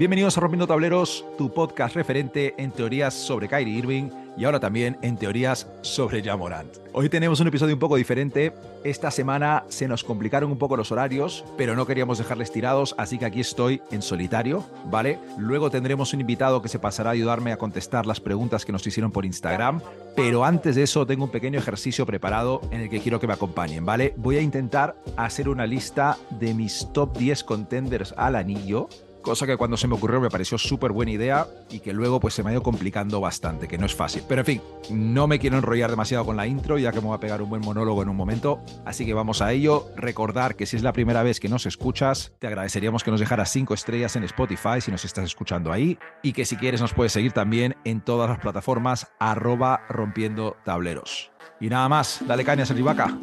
Bienvenidos a Rompiendo Tableros, tu podcast referente en teorías sobre Kyrie Irving y ahora también en teorías sobre Jamorant. Hoy tenemos un episodio un poco diferente. Esta semana se nos complicaron un poco los horarios, pero no queríamos dejarles tirados, así que aquí estoy en solitario, ¿vale? Luego tendremos un invitado que se pasará a ayudarme a contestar las preguntas que nos hicieron por Instagram, pero antes de eso tengo un pequeño ejercicio preparado en el que quiero que me acompañen, ¿vale? Voy a intentar hacer una lista de mis top 10 contenders al anillo cosa que cuando se me ocurrió me pareció súper buena idea y que luego pues se me ha ido complicando bastante, que no es fácil. Pero en fin, no me quiero enrollar demasiado con la intro, ya que me voy a pegar un buen monólogo en un momento, así que vamos a ello. Recordar que si es la primera vez que nos escuchas, te agradeceríamos que nos dejaras 5 estrellas en Spotify si nos estás escuchando ahí y que si quieres nos puedes seguir también en todas las plataformas arroba rompiendo tableros. Y nada más, dale caña, Sergi Vaca.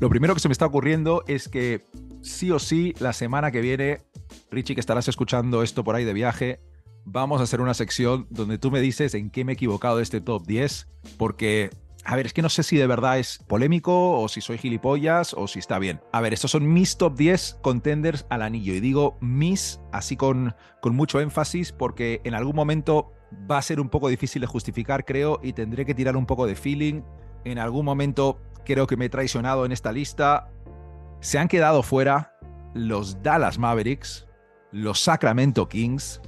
Lo primero que se me está ocurriendo es que sí o sí la semana que viene, Richie, que estarás escuchando esto por ahí de viaje, vamos a hacer una sección donde tú me dices en qué me he equivocado de este top 10, porque a ver, es que no sé si de verdad es polémico o si soy gilipollas o si está bien. A ver, estos son mis top 10 contenders al anillo. Y digo mis así con, con mucho énfasis porque en algún momento va a ser un poco difícil de justificar, creo, y tendré que tirar un poco de feeling. En algún momento creo que me he traicionado en esta lista. Se han quedado fuera los Dallas Mavericks, los Sacramento Kings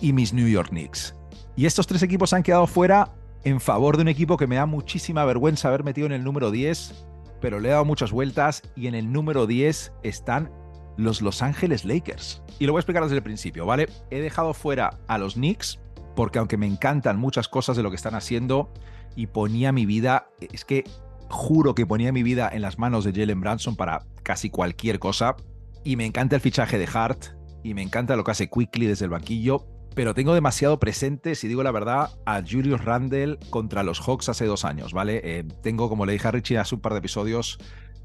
y mis New York Knicks. Y estos tres equipos han quedado fuera en favor de un equipo que me da muchísima vergüenza haber metido en el número 10, pero le he dado muchas vueltas y en el número 10 están los Los Angeles Lakers. Y lo voy a explicar desde el principio, ¿vale? He dejado fuera a los Knicks porque aunque me encantan muchas cosas de lo que están haciendo y ponía mi vida, es que juro que ponía mi vida en las manos de Jalen Branson para casi cualquier cosa. Y me encanta el fichaje de Hart y me encanta lo que hace Quickly desde el banquillo. Pero tengo demasiado presente, si digo la verdad, a Julius Randle contra los Hawks hace dos años, ¿vale? Eh, tengo, como le dije a Richie hace un par de episodios,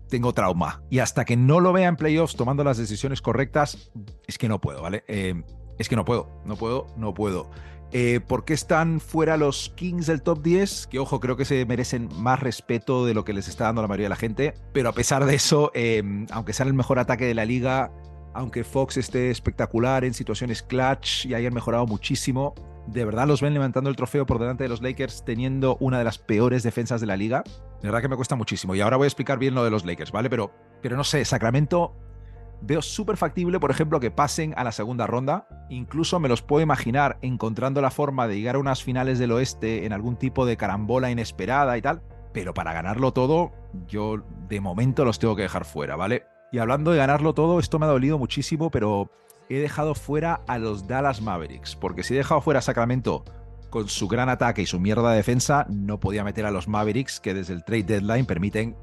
tengo trauma. Y hasta que no lo vea en playoffs tomando las decisiones correctas, es que no puedo, ¿vale? Eh, es que no puedo, no puedo, no puedo. Eh, ¿Por qué están fuera los Kings del top 10? Que ojo, creo que se merecen más respeto de lo que les está dando la mayoría de la gente. Pero a pesar de eso, em, aunque sean el mejor ataque de la liga, aunque Fox esté espectacular en situaciones clutch y hayan mejorado muchísimo, de verdad los ven levantando el trofeo por delante de los Lakers teniendo una de las peores defensas de la liga. De verdad que me cuesta muchísimo. Y ahora voy a explicar bien lo de los Lakers, ¿vale? Pero, pero no sé, Sacramento Veo súper factible, por ejemplo, que pasen a la segunda ronda. Incluso me los puedo imaginar encontrando la forma de llegar a unas finales del oeste en algún tipo de carambola inesperada y tal. Pero para ganarlo todo, yo de momento los tengo que dejar fuera, ¿vale? Y hablando de ganarlo todo, esto me ha dolido muchísimo, pero he dejado fuera a los Dallas Mavericks. Porque si he dejado fuera a Sacramento con su gran ataque y su mierda de defensa, no podía meter a los Mavericks que desde el trade deadline permiten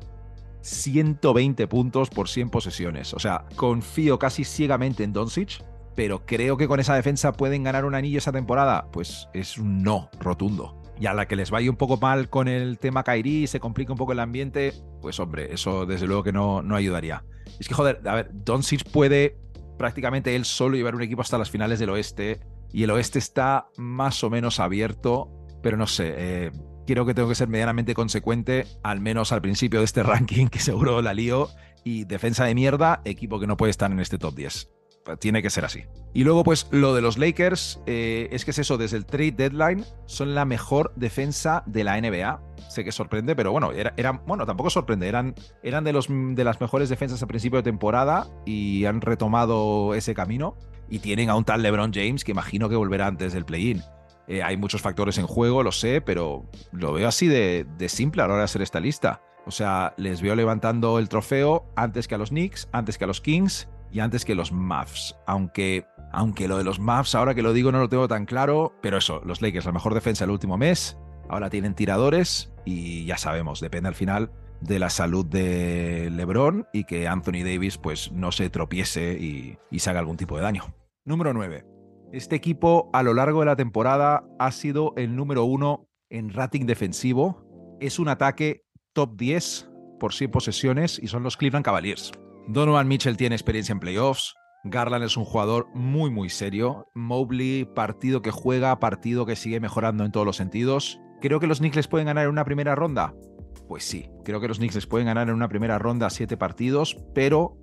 120 puntos por 100 posesiones. O sea, confío casi ciegamente en Doncic, pero creo que con esa defensa pueden ganar un anillo esa temporada. Pues es un no rotundo. Y a la que les vaya un poco mal con el tema Kairi y se complica un poco el ambiente, pues hombre, eso desde luego que no, no ayudaría. Es que joder, a ver, Doncic puede prácticamente él solo llevar un equipo hasta las finales del oeste y el oeste está más o menos abierto, pero no sé, eh, creo que tengo que ser medianamente consecuente, al menos al principio de este ranking, que seguro la lío. Y defensa de mierda, equipo que no puede estar en este top 10. Tiene que ser así. Y luego, pues lo de los Lakers, eh, es que es eso, desde el trade deadline, son la mejor defensa de la NBA. Sé que sorprende, pero bueno, era, bueno, tampoco sorprende. Eran, eran de, los, de las mejores defensas a principio de temporada y han retomado ese camino. Y tienen a un tal LeBron James que imagino que volverá antes del play-in. Eh, hay muchos factores en juego, lo sé, pero lo veo así de, simple a la hora de hacer esta lista. O sea, les veo levantando el trofeo antes que a los Knicks, antes que a los Kings y antes que los Mavs. Aunque, aunque lo de los Mavs, ahora que lo digo, no lo tengo tan claro. Pero eso, los Lakers, la mejor defensa del último mes. Ahora tienen tiradores y ya sabemos, depende al final de la salud de LeBron y que Anthony Davis pues no se tropiece y, y se haga algún tipo de daño. Número 9. Este equipo a lo largo de la temporada ha sido el número uno en rating defensivo. Es un ataque top 10 por 100 posesiones y son los Cleveland Cavaliers. Donovan Mitchell tiene experiencia en playoffs. Garland es un jugador muy, muy serio. Mobley, partido que juega, partido que sigue mejorando en todos los sentidos. ¿Creo que los Knicks les pueden ganar en una primera ronda? Pues sí, creo que los Knicks les pueden ganar en una primera ronda siete partidos, pero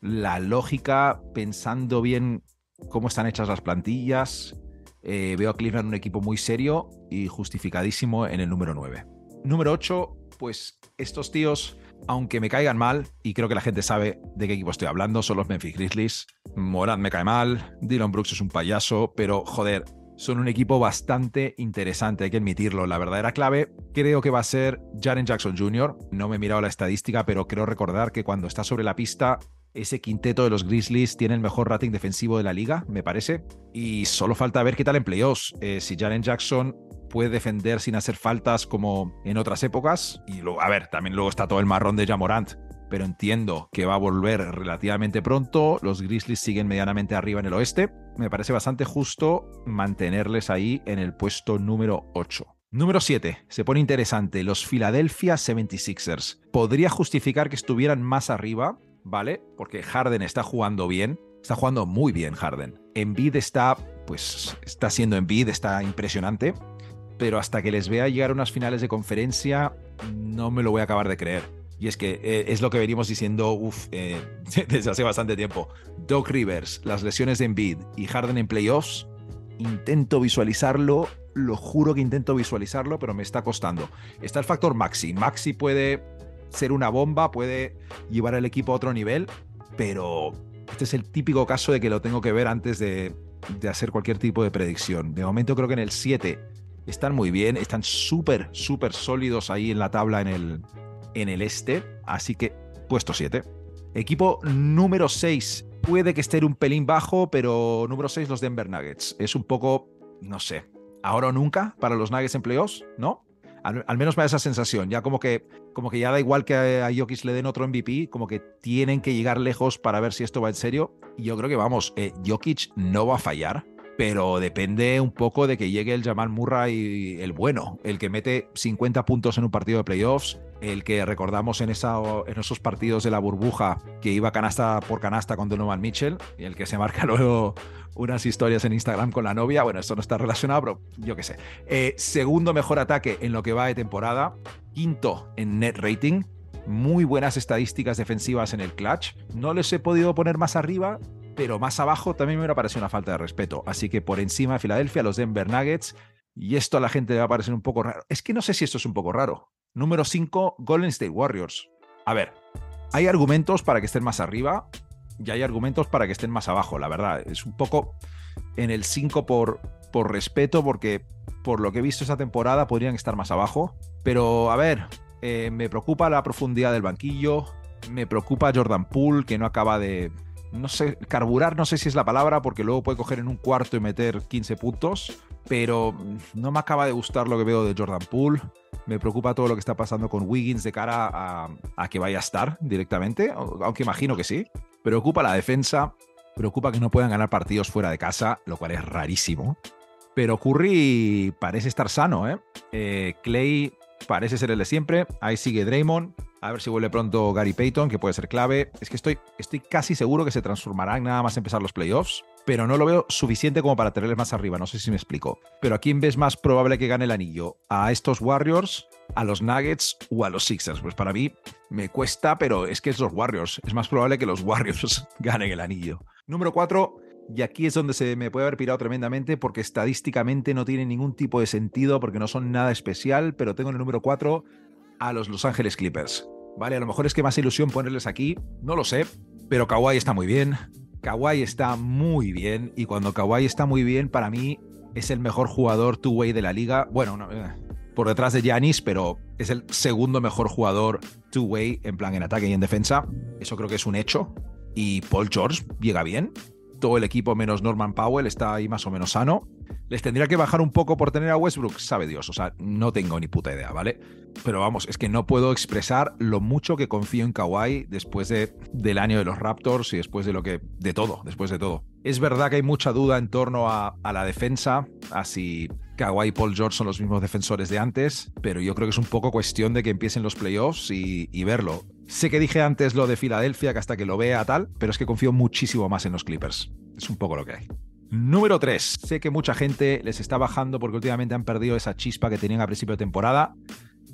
la lógica, pensando bien cómo están hechas las plantillas, eh, veo a Cleveland un equipo muy serio y justificadísimo en el número 9. Número 8, pues estos tíos, aunque me caigan mal, y creo que la gente sabe de qué equipo estoy hablando, son los Memphis Grizzlies. Morant me cae mal, Dylan Brooks es un payaso, pero joder, son un equipo bastante interesante, hay que admitirlo. La verdadera clave creo que va a ser Jaren Jackson Jr. No me he mirado la estadística, pero creo recordar que cuando está sobre la pista, ese quinteto de los Grizzlies tiene el mejor rating defensivo de la liga, me parece. Y solo falta ver qué tal en playoffs. Eh, si Jaren Jackson puede defender sin hacer faltas como en otras épocas. Y luego, a ver, también luego está todo el marrón de Jamorant pero entiendo que va a volver relativamente pronto. Los Grizzlies siguen medianamente arriba en el oeste. Me parece bastante justo mantenerles ahí en el puesto número 8. Número 7. Se pone interesante. Los Philadelphia 76ers. Podría justificar que estuvieran más arriba, ¿vale? Porque Harden está jugando bien. Está jugando muy bien Harden. Embiid está, pues, está siendo Embiid, está impresionante. Pero hasta que les vea llegar a unas finales de conferencia, no me lo voy a acabar de creer. Y es que eh, es lo que venimos diciendo eh, desde hace bastante tiempo. Doc Rivers, las lesiones de Embiid y Harden en playoffs, intento visualizarlo, lo juro que intento visualizarlo, pero me está costando. Está el factor Maxi. Maxi puede ser una bomba, puede llevar al equipo a otro nivel, pero este es el típico caso de que lo tengo que ver antes de, de hacer cualquier tipo de predicción. De momento creo que en el 7 están muy bien, están súper, súper sólidos ahí en la tabla en el, en el este, así que puesto 7. Equipo número 6. Puede que esté un pelín bajo, pero número 6 los Denver Nuggets. Es un poco, no sé, ahora o nunca para los Nuggets en playoffs, ¿no? Al, menos me da esa sensación, ya como que, como que ya da igual que a, Jokic le den otro MVP, como que tienen que llegar lejos para ver si esto va en serio. Y yo creo que vamos, eh, Jokic no va a fallar pero depende un poco de que llegue el Jamal Murray el bueno, el que mete 50 puntos en un partido de playoffs, el que recordamos en, en esos partidos de la burbuja que iba canasta por canasta con Donovan Mitchell y el que se marca luego unas historias en Instagram con la novia. Bueno, esto no está relacionado, pero yo qué sé. Eh, segundo mejor ataque en lo que va de temporada, quinto en net rating, muy buenas estadísticas defensivas en el clutch. No les he podido poner más arriba, pero más abajo también me hubiera parecido una falta de respeto. Así que por encima de Filadelfia, los Denver Nuggets, y esto a la gente le va a parecer un poco raro. Es que no sé si esto es un poco raro. Número 5, Golden State Warriors. A ver, hay argumentos para que estén más arriba y hay argumentos para que estén más abajo, la verdad. Es un poco en el 5 por, por respeto, porque por lo que he visto esta temporada podrían estar más abajo. Pero a ver, eh, me preocupa la profundidad del banquillo, me preocupa Jordan Poole, que no acaba de, no sé, carburar no sé si es la palabra, porque luego puede coger en un cuarto y meter 15 puntos, pero no me acaba de gustar lo que veo de Jordan Poole. Me preocupa todo lo que está pasando con Wiggins de cara a, que vaya a estar directamente, aunque imagino que sí. Preocupa la defensa, preocupa que no puedan ganar partidos fuera de casa, lo cual es rarísimo. Pero Curry parece estar sano, ¿eh? eh Clay parece ser el de siempre. Ahí sigue Draymond. A ver si vuelve pronto Gary Payton, que puede ser clave. Es que estoy, estoy casi seguro que se transformarán nada más empezar los playoffs, pero no lo veo suficiente como para tenerles más arriba. No sé si me explico. Pero ¿a quién ves más probable que gane el anillo? ¿A estos Warriors? ¿A los Nuggets o a los Sixers? Pues para mí me cuesta, pero es que es los Warriors. Es más probable que los Warriors ganen el anillo. Número 4, y aquí es donde se me puede haber pirado tremendamente porque estadísticamente no tiene ningún tipo de sentido porque no son nada especial, pero tengo en el número 4 a los Los Ángeles Clippers. Vale, a lo mejor es que más ilusión ponerles aquí, no lo sé, pero Kawhi está muy bien. Kawhi está muy bien y cuando Kawhi está muy bien, para mí es el mejor jugador two-way de la liga. Bueno, eh, por detrás de Giannis, pero es el segundo mejor jugador two-way en plan en ataque y en defensa. Eso creo que es un hecho. Y Paul George llega bien todo el equipo menos Norman Powell está ahí más o menos sano. Les tendría que bajar un poco por tener a Westbrook, sabe Dios, o sea, no tengo ni puta idea, ¿vale? Pero vamos, es que no puedo expresar lo mucho que confío en Kawhi después de, del año de los Raptors y después de lo que, de todo, después de todo. Es verdad que hay mucha duda en torno a, la defensa, a si Kawhi y Paul George son los mismos defensores de antes, pero yo creo que es un poco cuestión de que empiecen los playoffs y verlo. Sé que dije antes lo de Filadelfia, que hasta que lo vea tal, pero es que confío muchísimo más en los Clippers. Es un poco lo que hay. Número 3. Sé que mucha gente les está bajando porque últimamente han perdido esa chispa que tenían a principio de temporada.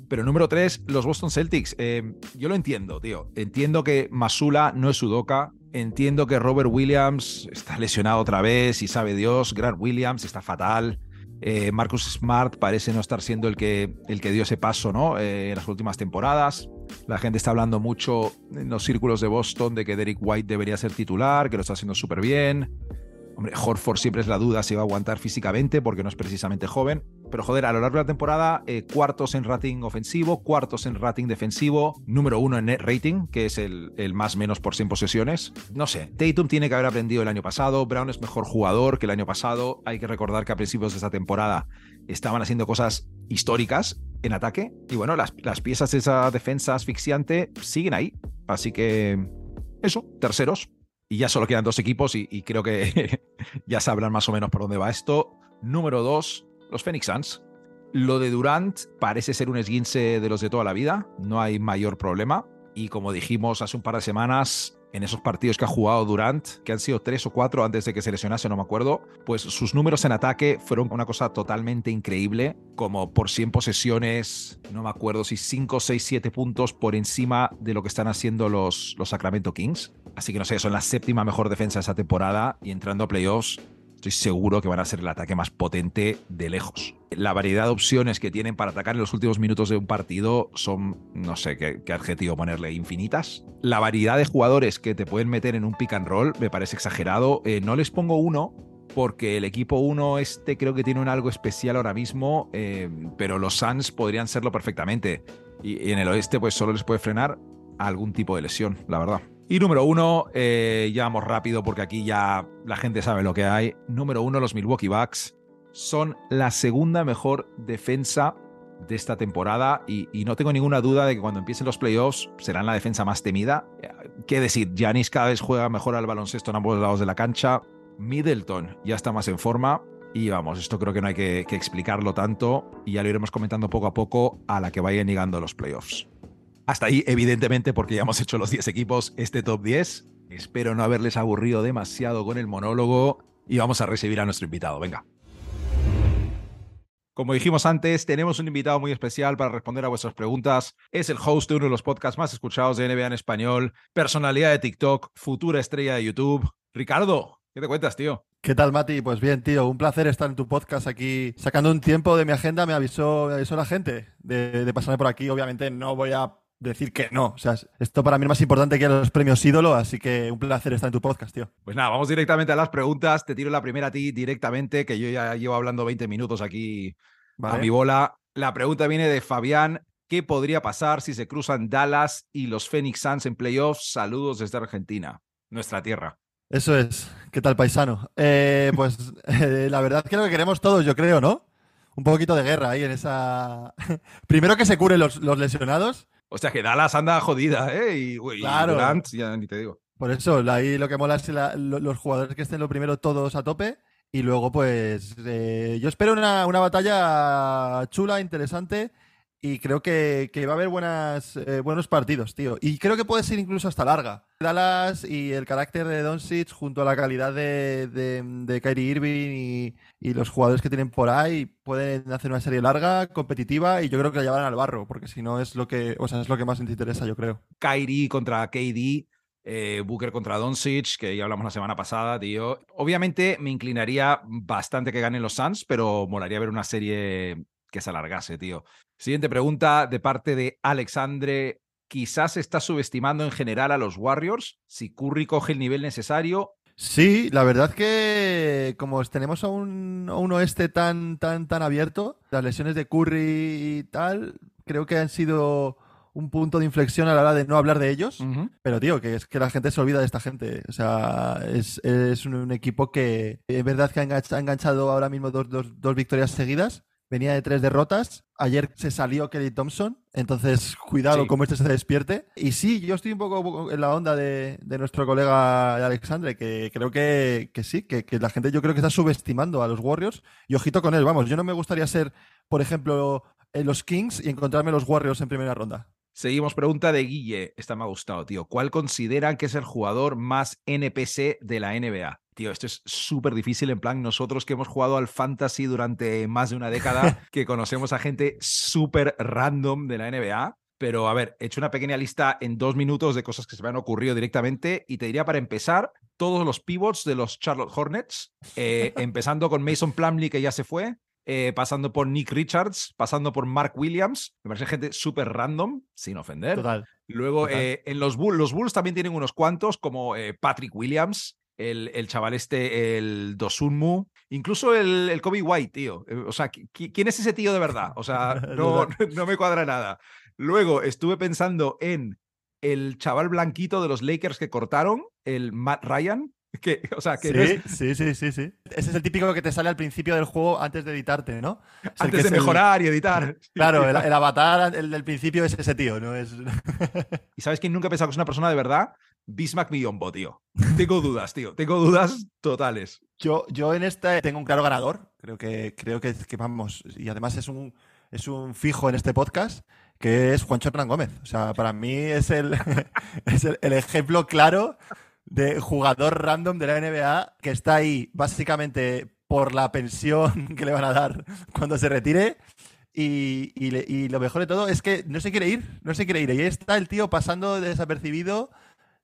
Pero número 3, los Boston Celtics. Eh, yo lo entiendo, tío. Entiendo que Masula no es Sudoka. Entiendo que Robert Williams está lesionado otra vez y sabe Dios. Grant Williams está fatal. Eh, Marcus Smart parece no estar siendo el que, el que dio ese paso ¿no? Eh, en las últimas temporadas. La gente está hablando mucho en los círculos de Boston de que Derek White debería ser titular, que lo está haciendo súper bien. Hombre, Horford siempre es la duda si va a aguantar físicamente porque no es precisamente joven. Pero joder, a lo largo de la temporada, eh, cuartos en rating ofensivo, cuartos en rating defensivo, número uno en net rating, que es el, más menos por 100 posesiones. No sé, Tatum tiene que haber aprendido el año pasado, Brown es mejor jugador que el año pasado. Hay que recordar que a principios de esta temporada estaban haciendo cosas históricas en ataque. Y bueno, las, las piezas de esa defensa asfixiante siguen ahí. Así que eso, terceros. Y ya solo quedan dos equipos y, y creo que ya sabrán más o menos por dónde va esto. Número dos, los Phoenix Suns. Lo de Durant parece ser un esguince de los de toda la vida, no hay mayor problema. Y como dijimos hace un par de semanas, en esos partidos que ha jugado Durant, que han sido tres o cuatro antes de que se lesionase, no me acuerdo, pues sus números en ataque fueron una cosa totalmente increíble, como por 100 posesiones, no me acuerdo si 5, 6, 7 puntos por encima de lo que están haciendo los, los Sacramento Kings. Así que no sé, son la séptima mejor defensa de esa temporada y entrando a playoffs estoy seguro que van a ser el ataque más potente de lejos. La variedad de opciones que tienen para atacar en los últimos minutos de un partido son, no sé qué, adjetivo ponerle, infinitas. La variedad de jugadores que te pueden meter en un pick and roll me parece exagerado. Eh, no les pongo uno porque el equipo 1 este creo que tiene un algo especial ahora mismo, eh, pero los Suns podrían serlo perfectamente. Y en el oeste pues solo les puede frenar algún tipo de lesión, la verdad. Y número uno, eh, ya vamos rápido porque aquí ya la gente sabe lo que hay. Número uno, los Milwaukee Bucks son la segunda mejor defensa de esta temporada y, no tengo ninguna duda de que cuando empiecen los playoffs serán la defensa más temida. ¿Qué decir? Giannis cada vez juega mejor al baloncesto en ambos lados de la cancha. Middleton ya está más en forma. Y vamos, esto creo que no hay que, que explicarlo tanto y ya lo iremos comentando poco a poco a la que vayan llegando los playoffs. Hasta ahí, evidentemente, porque ya hemos hecho los 10 equipos, este top 10. Espero no haberles aburrido demasiado con el monólogo y vamos a recibir a nuestro invitado. Venga. Como dijimos antes, tenemos un invitado muy especial para responder a vuestras preguntas. Es el host de uno de los podcasts más escuchados de NBA en español, personalidad de TikTok, futura estrella de YouTube. Ricardo, ¿qué te cuentas, tío? ¿Qué tal, Mati? Pues bien, tío, un placer estar en tu podcast aquí. Sacando un tiempo de mi agenda, me avisó, avisó la gente de, de pasarme por aquí. Obviamente no voy a decir que no. O sea, esto para mí es más importante que los premios ídolo, así que un placer estar en tu podcast, tío. Pues nada, vamos directamente a las preguntas. Te tiro la primera a ti directamente, que yo ya llevo hablando 20 minutos aquí vale. a mi bola. La pregunta viene de Fabián. ¿Qué podría pasar si se cruzan Dallas y los Phoenix Suns en playoffs? Saludos desde Argentina, nuestra tierra. Eso es. ¿Qué tal, paisano? Eh, pues eh, la verdad que lo que queremos todos, yo creo, ¿no? Un poquito de guerra ahí en esa. Primero que se curen los, los lesionados o sea, que Dallas anda jodida, ¿eh? Y, y claro. Durant, ya ni te digo. Por eso, ahí lo que mola es la, los jugadores que estén lo primero todos a tope. Y luego, pues, eh, yo espero una, una, batalla chula, interesante. Y creo que, que va a haber buenas, eh, buenos partidos, tío. Y creo que puede ser incluso hasta larga. Dallas y el carácter de Doncic junto a la calidad de, de, Kyrie Irving y, y, los jugadores que tienen por ahí pueden hacer una serie larga, competitiva y yo creo que la llevarán al barro, porque si no es lo que, o sea, es lo que más nos interesa, yo creo. Kyrie contra KD. Eh, Booker contra Doncic, que ya hablamos la semana pasada, tío. Obviamente me inclinaría bastante que ganen los Suns, pero molaría ver una serie que se alargase, tío. Siguiente pregunta de parte de Alexandre. Quizás está subestimando en general a los Warriors. Si Curry coge el nivel necesario. Sí, la verdad que como tenemos a un, a un oeste tan, tan, tan abierto, las lesiones de Curry y tal, creo que han sido un punto de inflexión a la hora de no hablar de ellos. Pero, tío, que es que la gente se olvida de esta gente. O sea, es, un, equipo que es verdad que ha enganchado, ahora mismo dos, dos victorias seguidas venía de tres derrotas. Ayer se salió Kelly Thompson, entonces cuidado como este se despierte. Y sí, yo estoy un poco en la onda de, nuestro colega Alexandre, que creo que, sí, que, la gente yo creo que está subestimando a los Warriors. Y ojito con él, vamos, yo no me gustaría ser, por ejemplo, en los Kings y encontrarme los Warriors en primera ronda. Seguimos, pregunta de Guille. Esta me ha gustado, tío. ¿Cuál consideran que es el jugador más NPC de la NBA? Tío, esto es súper difícil en plan nosotros que hemos jugado al fantasy durante más de una década, que conocemos a gente súper random de la NBA. Pero a ver, he hecho una pequeña lista en dos minutos de cosas que se me han ocurrido directamente y te diría para empezar todos los pivots de los Charlotte Hornets, eh, empezando con Mason Plumlee que ya se fue, eh, pasando por Nick Richards, pasando por Mark Williams, me parece gente súper random, sin ofender. Total. Luego eh, en los Bulls, los Bulls también tienen unos cuantos, como Patrick Williams, el, el, chaval este, el Dosunmu, incluso el, el, Kobe White, tío. Eh, o sea, ¿quién es ese tío de verdad? O sea, no, no me cuadra nada. Luego estuve pensando en el chaval blanquito de los Lakers que cortaron, el Matt Ryan. Que, o sea, que sí, sí, sí, sí, Ese es el típico que te sale al principio del juego antes de editarte, ¿no? antes de mejorar y editar. Claro, el, avatar el del principio es ese tío, ¿no? Es... ¿Y sabes quién nunca he pensado que es una persona de verdad? Bismack Millombo, tío. Tengo dudas, tío. Tengo dudas totales. Yo, yo en este tengo un claro ganador. Creo que, creo que, vamos. Y además es un, es un fijo en este podcast, que es Juancho Hernán Gómez. O sea, para mí es el, es el, ejemplo claro de jugador random de la NBA que está ahí básicamente por la pensión que le van a dar cuando se retire. Y, y, y, lo mejor de todo es que no se quiere ir, no se quiere ir. Y ahí está el tío pasando desapercibido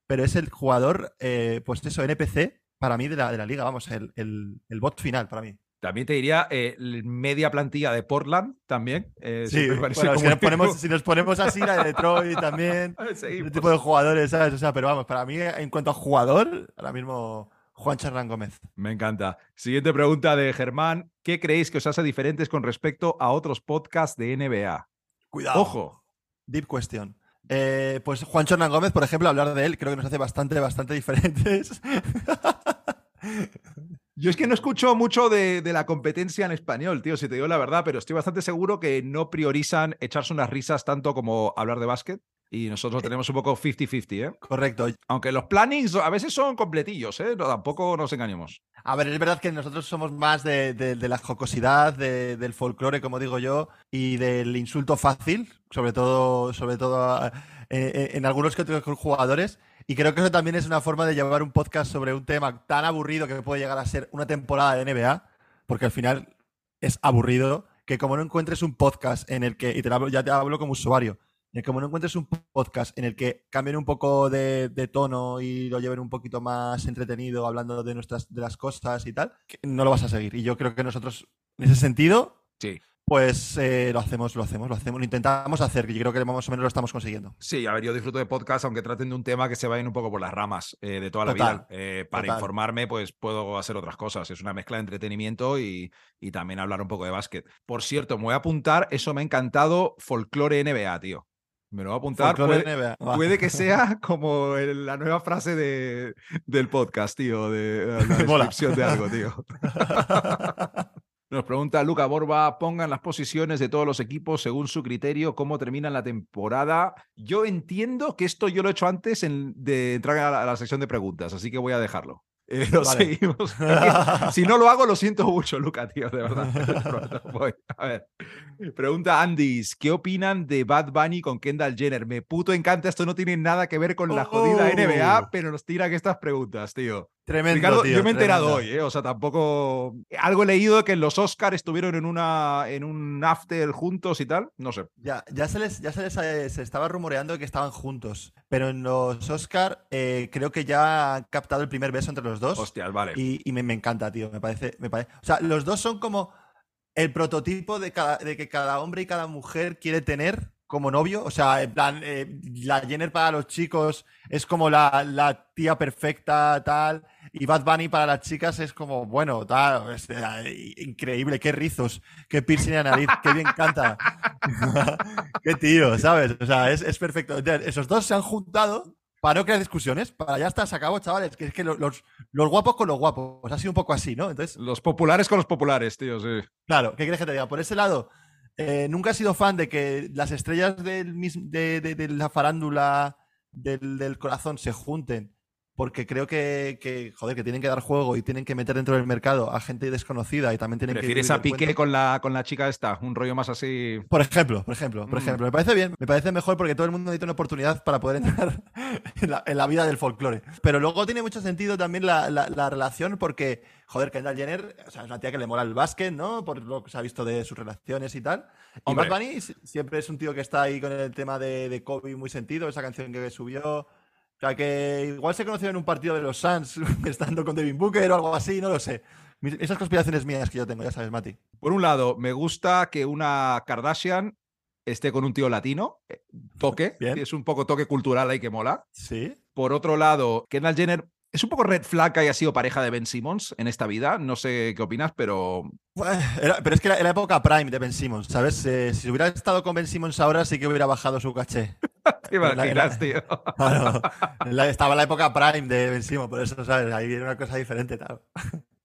pero es el jugador, eh, pues eso, NPC para mí de la, de la liga, vamos, el, el, bot final para mí. También te diría eh, media plantilla de Portland también. Eh, sí, si, nos ponemos, si, nos ponemos, así, la de Detroit también, ese tipo de jugadores, ¿sabes? O sea, pero vamos, para mí, en cuanto a jugador, ahora mismo Juan Charrán Gómez. Me encanta. Siguiente pregunta de Germán. ¿Qué creéis que os hace diferentes con respecto a otros podcasts de NBA? Cuidado. Ojo. Deep question. Eh, pues Juan Hernán Gómez, por ejemplo, hablar de él creo que nos hace bastante, bastante diferentes. Yo es que no escucho mucho de, la competencia en español, tío, si te digo la verdad, pero estoy bastante seguro que no priorizan echarse unas risas tanto como hablar de básquet. Y nosotros eh, tenemos un poco 50-50, ¿eh? Correcto. Aunque los plannings a veces son completillos, ¿eh? No, tampoco nos engañemos. A ver, es verdad que nosotros somos más de, la jocosidad, del folclore, como digo yo, y del insulto fácil, sobre todo, sobre todo eh, eh, en algunos que otros jugadores. Y creo que eso también es una forma de llevar un podcast sobre un tema tan aburrido que puede llegar a ser una temporada de NBA, porque al final es aburrido, que como no encuentres un podcast en el que, y te ya te hablo como usuario, como no encuentres un podcast en el que cambien un poco de, tono y lo lleven un poquito más entretenido, hablando de nuestras de las cosas y tal, no lo vas a seguir. Y yo creo que nosotros, en ese sentido, sí. Pues eh, lo hacemos, lo hacemos, lo hacemos, lo intentamos hacer, que yo creo que más o menos lo estamos consiguiendo. Sí, a ver, yo disfruto de podcast, aunque traten de un tema que se vayan un poco por las ramas eh, de toda la vida. Eh, para informarme, pues puedo hacer otras cosas. Es una mezcla de entretenimiento y, y también hablar un poco de básquet. Por cierto, me voy a apuntar, eso me ha encantado, folclore NBA, tío. Me lo voy a apuntar. Puede, que sea como la nueva frase de, del podcast, tío, de, la descripción de algo, tío. Nos pregunta Luca Borba, pongan las posiciones de todos los equipos según su criterio, cómo terminan la temporada. Yo entiendo que esto yo lo he hecho antes de entrar a la sección de preguntas, así que voy a dejarlo. Eh, lo seguimos. si no lo hago, lo siento mucho, Luca, tío, de verdad. A ver. Pregunta Andis, ¿qué opinan de Bad Bunny con Kendall Jenner? Me puto encanta, esto no tiene nada que ver con la jodida NBA, oh. pero nos tiran estas preguntas, tío. Tremendo. yo me he enterado hoy, ¿eh? o sea, tampoco. Algo he leído que los Oscars estuvieron en, una, en un after juntos y tal, no sé. Ya, ya se les, ya se les eh, se estaba rumoreando que estaban juntos, pero en los Oscars eh, creo que ya han captado el primer beso entre los dos. Hostias, vale. Y, me, encanta, tío, me parece, me parece. O sea, los dos son como el prototipo de, cada, de que cada hombre y cada mujer quiere tener como novio. O sea, en plan, la Jenner para los chicos es como la, la tía perfecta, tal Y Bad Bunny para las chicas es como, bueno, es, eh, increíble, qué rizos, qué piercing de nariz, qué bien canta. qué tío, ¿sabes? O sea, es, es perfecto. Esos dos se han juntado para no crear discusiones, para ya está, se acabó, chavales. Que es que los, los, guapos con los guapos, ha sido un poco así, ¿no? Entonces, los populares con los populares, tío, sí. Claro, ¿qué quieres que te diga? Por ese lado, eh, nunca he sido fan de que las estrellas del, de, de, la farándula del, del, corazón se junten porque creo que, joder, que tienen que dar juego y tienen que meter dentro del mercado a gente desconocida y también tienen que... ¿Prefieres a Piqué con la, con la chica esta? Un rollo más así... Por ejemplo, por ejemplo, por mm. ejemplo. Me parece bien, me parece mejor porque todo el mundo necesita una oportunidad para poder entrar en la, vida del folclore. Pero luego tiene mucho sentido también la, la, relación porque, joder, Kendall Jenner o sea, es una tía que le mola el básquet, ¿no? Por lo que se ha visto de sus relaciones y tal. Y Bad Bunny siempre es un tío que está ahí con el tema de, de Kobe muy sentido, esa canción que subió... O sea, que igual se conoció en un partido de los Suns, estando con Devin Booker o algo así, no lo sé. Esas conspiraciones mías que yo tengo, ya sabes, Mati. Por un lado, me gusta que una Kardashian esté con un tío latino, eh, toque, es un poco toque cultural ahí que mola. Sí. Por otro lado, Kendall Jenner es un poco red flag que haya sido pareja de Ben Simmons en esta vida. No sé qué opinas, pero. pero es que era, la época prime de Ben Simmons, ¿sabes? Eh, si hubiera estado con Ben Simmons ahora, sí que hubiera bajado su caché. Te imaginas, tío. estaba en la época prime de Ben Simmons, por eso, ¿sabes? Ahí viene una cosa diferente, tal.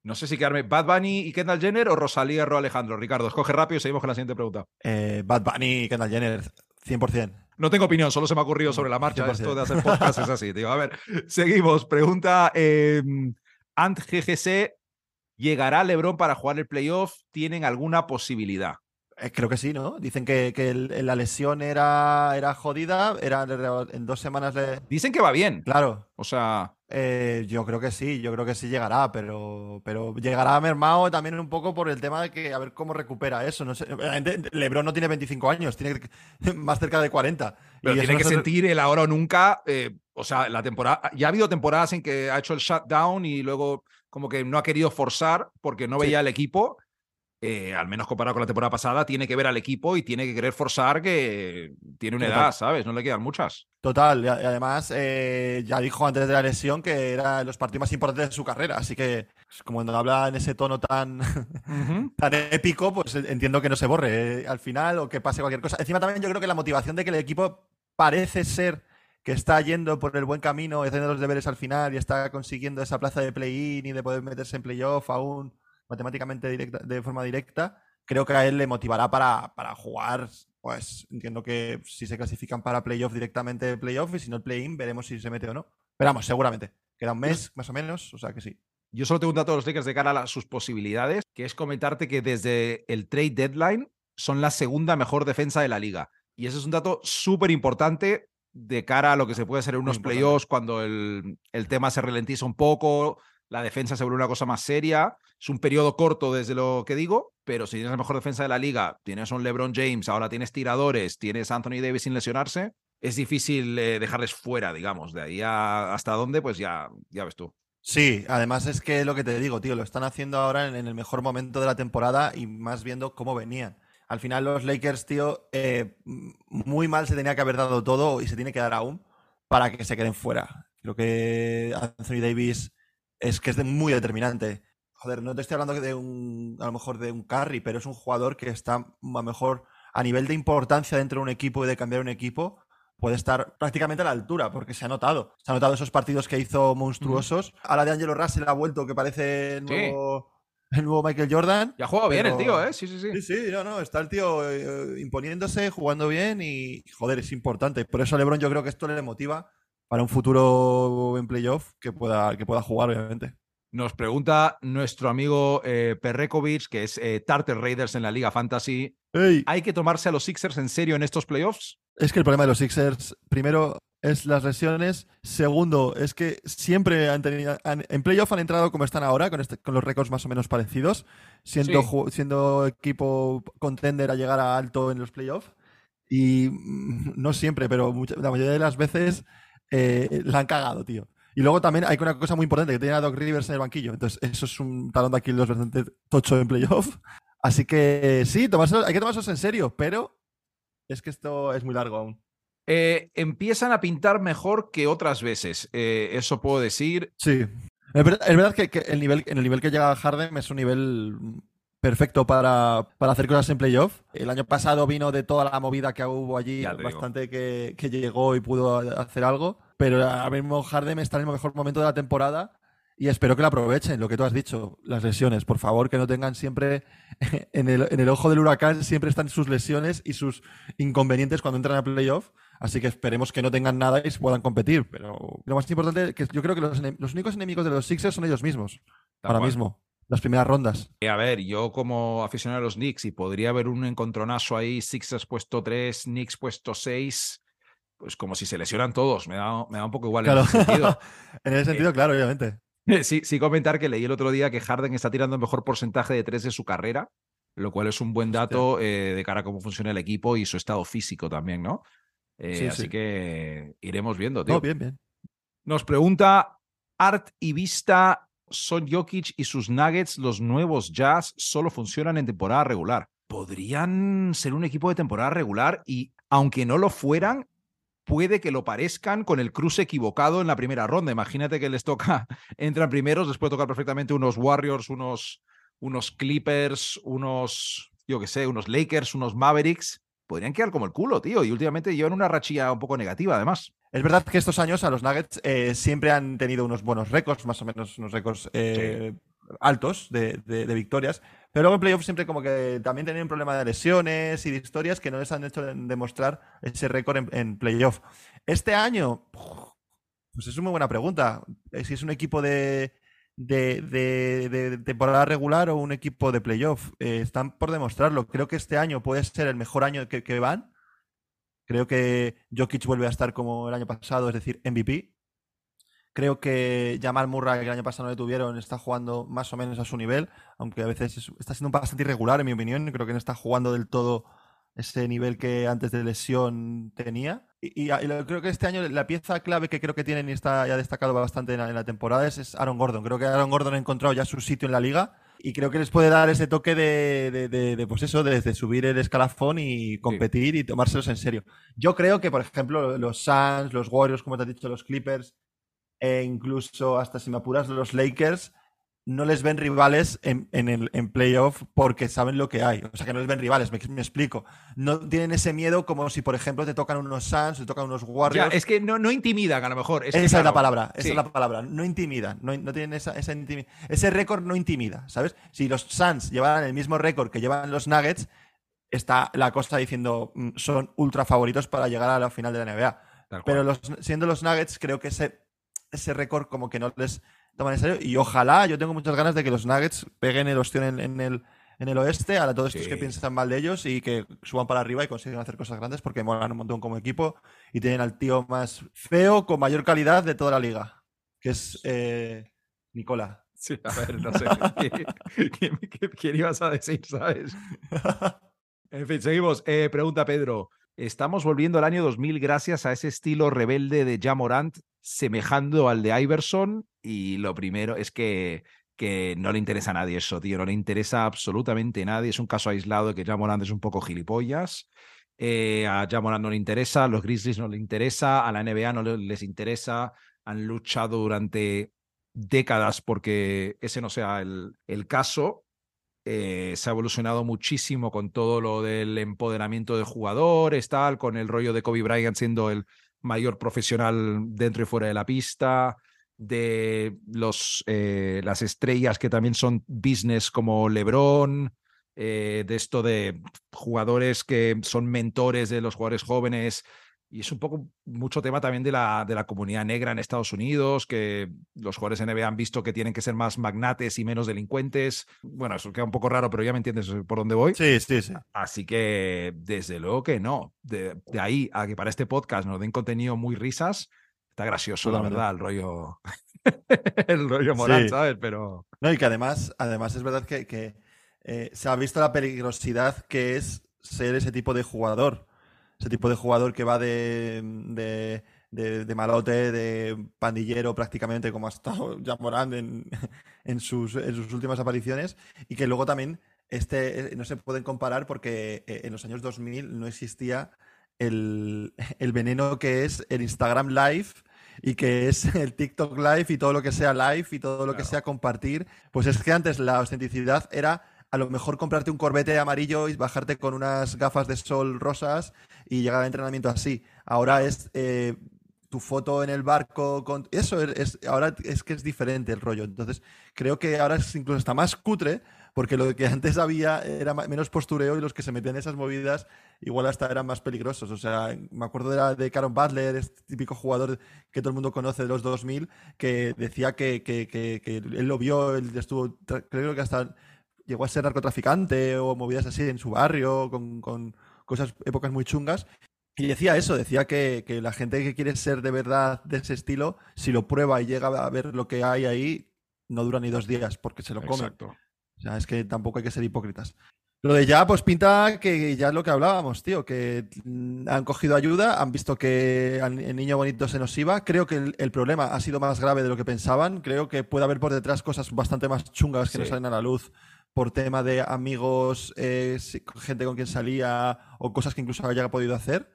No sé si quedarme Bad Bunny y Kendall Jenner o Rosalía o Alejandro. Ricardo, escoge rápido y seguimos con la siguiente pregunta. Eh, Bad Bunny y Kendall Jenner, 100%. No tengo opinión, solo se me ha ocurrido sobre la marcha. Esto de hacer podcast es así, tío. A ver, seguimos. Pregunta em, Ant GGC. ¿Llegará LeBron para jugar el playoff? ¿Tienen alguna posibilidad? Eh, creo que sí, ¿no? Dicen que, la lesión era, era jodida, era en dos semanas le... Dicen que va bien. Claro. O sea... Eh, yo creo que sí, yo creo que sí llegará, pero, pero llegará mermado también un poco por el tema de que a ver cómo recupera eso. No sé, Lebron no tiene 25 años, tiene más cerca de 40. Pero tiene que sentir el ahora o nunca. Eh, o sea, la temporada. Ya ha habido temporadas en que ha hecho el shutdown y luego como que no ha querido forzar porque no veía el equipo eh, al menos comparado con la temporada pasada, tiene que ver al equipo y tiene que querer forzar que tiene una edad, ¿sabes? No le quedan muchas. Total, y además eh, ya dijo antes de la lesión que eran los partidos más importantes de su carrera, así que pues, como cuando habla en ese tono tan, tan épico, pues entiendo que no se borre eh, al final o que pase cualquier cosa. Encima también yo creo que la motivación de que el equipo parece ser que está yendo por el buen camino, haciendo los deberes al final y está consiguiendo esa plaza de play-in y de poder meterse en playoff aún matemáticamente directa, de forma directa, creo que a él le motivará para, para jugar. Pues entiendo que si se clasifican para playoff directamente playoff y si no el play-in, veremos si se mete o no. Pero vamos, seguramente. Queda un mes más o menos, o sea que sí. Yo solo tengo un dato de los Lakers de cara a sus posibilidades, que es comentarte que desde el trade deadline son la segunda mejor defensa de la liga. Y ese es un dato súper importante de cara a lo que se puede hacer en unos playoffs cuando el, el, tema se ralentiza un poco, la defensa se vuelve una cosa más seria. Es un periodo corto desde lo que digo, pero si tienes la mejor defensa de la liga, tienes un LeBron James, ahora tienes tiradores, tienes Anthony Davis sin lesionarse, es difícil eh, dejarles fuera, digamos. De ahí hasta dónde, pues ya, ya ves tú. Sí, además es que lo que te digo, tío, lo están haciendo ahora en, el mejor momento de la temporada y más viendo cómo venían. Al final los Lakers, tío, eh, muy mal se tenía que haber dado todo y se tiene que dar aún para que se queden fuera. Creo que Anthony Davis es que es muy determinante. Joder, no te estoy hablando de un, a lo mejor de un carry, pero es un jugador que está a lo mejor a nivel de importancia dentro de un equipo y de cambiar un equipo, puede estar prácticamente a la altura, porque se ha notado. Se ha notado esos partidos que hizo monstruosos. A la de Angelo Russell ha vuelto, que parece el nuevo, el nuevo Michael Jordan. Ya juega bien el tío, ¿eh? Sí, sí, sí. Sí, sí, no, no, está el tío eh, imponiéndose, jugando bien y, joder, es importante. Por eso a LeBron yo creo que esto le motiva para un futuro en playoff que pueda, que pueda jugar, obviamente. Nos pregunta nuestro amigo eh, Perrekovic, que es eh, Tartar Raiders en la Liga Fantasy. ¿Hay que tomarse a los Sixers en serio en estos playoffs? Es que el problema de los Sixers, primero, es las lesiones. Segundo, es que siempre han tenido. en playoff han entrado como están ahora, con, este, con los récords más o menos parecidos, siendo, siendo equipo contender a llegar a alto en los playoffs. Y mm, no siempre, pero la mayoría de las veces eh, la han cagado, tío. Y luego también hay una cosa muy importante, que tiene a Doc Rivers en el banquillo. Entonces, eso es un talón de Aquiles bastante tocho en playoff. Así que sí, hay que tomarse en serio, pero es que esto es muy largo aún. Eh, empiezan a pintar mejor que otras veces. Eh, eso puedo decir. Sí. Es verdad, que, el nivel, en el nivel que llega Harden es un nivel perfecto para, hacer cosas en playoff. El año pasado vino de toda la movida que hubo allí, bastante que, llegó y pudo hacer algo. Pero ahora mismo Harden está en el mejor momento de la temporada y espero que lo aprovechen, lo que tú has dicho, las lesiones. Por favor, que no tengan siempre en el, en el ojo del huracán, siempre están sus lesiones y sus inconvenientes cuando entran a playoff. Así que esperemos que no tengan nada y puedan competir. Pero lo más importante es que yo creo que los, los únicos enemigos de los Sixers son ellos mismos. ahora mismo las primeras rondas. Eh, a ver, yo como aficionado a los Knicks y podría haber un encontronazo ahí, Sixers puesto 3, Knicks puesto 6, pues como si se lesionan todos, me da, me da un poco igual en ese sentido. en ese sentido, claro, obviamente. Sí, sí comentar que leí el otro día que Harden está tirando el mejor porcentaje de 3 de su carrera, lo cual es un buen dato eh, de cara a cómo funciona el equipo y su estado físico también, ¿no? Eh, así que iremos viendo, tío. bien, bien. Nos pregunta Art y Vista son Jokic y sus Nuggets los nuevos Jazz solo funcionan en temporada regular. Podrían ser un equipo de temporada regular y aunque no lo fueran, puede que lo parezcan con el cruce equivocado en la primera ronda. Imagínate que les toca, entran primeros, les puede tocar perfectamente unos Warriors, unos, unos Clippers, unos, yo qué sé, unos Lakers, unos Mavericks. Podrían quedar como el culo, tío. Y últimamente llevan una rachilla un poco negativa, además. Es verdad que estos años a los Nuggets eh, siempre han tenido unos buenos récords, más o menos unos récords eh, altos de, victorias, pero luego en playoffs siempre como que también tienen un problema de lesiones y de historias que no les han hecho demostrar ese récord en, en playoff. Este año, pues es una muy buena pregunta. Eh, si es un equipo de, de, temporada regular o un equipo de playoff. están por demostrarlo. Creo que este año puede ser el mejor año que van Creo que Jokic vuelve a estar como el año pasado, es decir, MVP. Creo que Jamal Murray, que el año pasado no le tuvieron, está jugando más o menos a su nivel, aunque a veces está siendo bastante irregular, en mi opinión. Creo que no está jugando del todo ese nivel que antes de lesión tenía. Y, creo que este año la pieza clave que creo que tienen y está ya destacado bastante en la, temporada es, Aaron Gordon. Creo que Aaron Gordon ha encontrado ya su sitio en la liga y creo que les puede dar ese toque de, de, pues eso, de, subir el escalafón y competir y tomárselos en serio. Yo creo que, por ejemplo, los Suns, los Warriors, como te has dicho, los Clippers, e incluso hasta si me apuras los Lakers, no les ven rivales en, el en playoff porque saben lo que hay. O sea, que no les ven rivales, me, explico. No tienen ese miedo como si, por ejemplo, te tocan unos Suns, te tocan unos Warriors. Ya, es que no, no intimidan, a lo mejor. esa es la palabra, esa es la palabra. No intimidan, no, tienen esa, esa Ese récord no intimida, ¿sabes? Si los Suns llevaran el mismo récord que llevan los Nuggets, está la cosa diciendo mm, son ultra favoritos para llegar a la final de la NBA. Pero los, siendo los Nuggets, creo que ese, ese récord como que no les toman en serio. Y ojalá, yo tengo muchas ganas de que los Nuggets peguen el ostión en, el, en el oeste a todos estos que piensan mal de ellos y que suban para arriba y consigan hacer cosas grandes porque molan un montón como equipo y tienen al tío más feo con mayor calidad de toda la liga, que es eh, Nicola. Sí, a ver, no sé. ¿Quién, ibas a decir, sabes? En fin, seguimos. Eh, pregunta Pedro. Estamos volviendo al año 2000 gracias a ese estilo rebelde de Jamorant, semejando al de Iverson. Y lo primero es que, que no le interesa a nadie eso, tío. No le interesa absolutamente a nadie. Es un caso aislado de que Jamorant es un poco gilipollas. Eh, a Jamorant no le interesa, a los Grizzlies no le interesa, a la NBA no les interesa. Han luchado durante décadas porque ese no sea el, el caso. Eh, se ha evolucionado muchísimo con todo lo del empoderamiento de jugadores, tal, con el rollo de Kobe Bryant siendo el mayor profesional dentro y fuera de la pista, de los, eh, las estrellas que también son business como LeBron, eh, de esto de jugadores que son mentores de los jugadores jóvenes, y es un poco mucho tema también de la, de la comunidad negra en Estados Unidos, que los jugadores NBA han visto que tienen que ser más magnates y menos delincuentes. Bueno, eso queda un poco raro, pero ya me entiendes por dónde voy. Sí, sí, sí. Así que desde luego que no. De, ahí a que para este podcast nos den contenido muy risas, está gracioso, la verdad, el rollo. el rollo moral, ¿sabes? Pero. No, y que además, además es verdad que, que eh, se ha visto la peligrosidad que es ser ese tipo de jugador ese tipo de jugador que va de, de, malote, de pandillero prácticamente, como ha estado ya Morán en, en, sus, en sus últimas apariciones, y que luego también este, eh, no se pueden comparar porque eh, en los años 2000 no existía el, el veneno que es el Instagram Live y que es el TikTok Live y todo lo que sea live y todo lo que sea compartir, pues es que antes la autenticidad era a lo mejor comprarte un corbete amarillo y bajarte con unas gafas de sol rosas y llegar al entrenamiento así. Ahora es eh, tu foto en el barco con eso es, ahora es que es diferente el rollo entonces creo que ahora es incluso está más cutre porque lo que antes había era menos postureo y los que se metían en esas movidas igual hasta eran más peligrosos o sea me acuerdo de, la, de Caron Butler este típico jugador que todo el mundo conoce de los 2000 que decía que, que, que, él lo vio él estuvo creo que hasta llegó a ser narcotraficante o movidas así en su barrio con cosas épocas muy chungas y decía eso, decía que, la gente que quiere ser de verdad de ese estilo, si lo prueba y llega a ver lo que hay ahí, no dura ni dos días porque se lo come. Exacto. O sea, es que tampoco hay que ser hipócritas. Lo de ya, pues pinta que ya es lo que hablábamos, tío, que mm, han cogido ayuda, han visto que el niño bonito se nos iba. Creo que el, problema ha sido más grave de lo que pensaban. Creo que puede haber por detrás cosas bastante más chungas que no salen a la luz por tema de amigos, eh, gente con quien salía o cosas que incluso haya podido hacer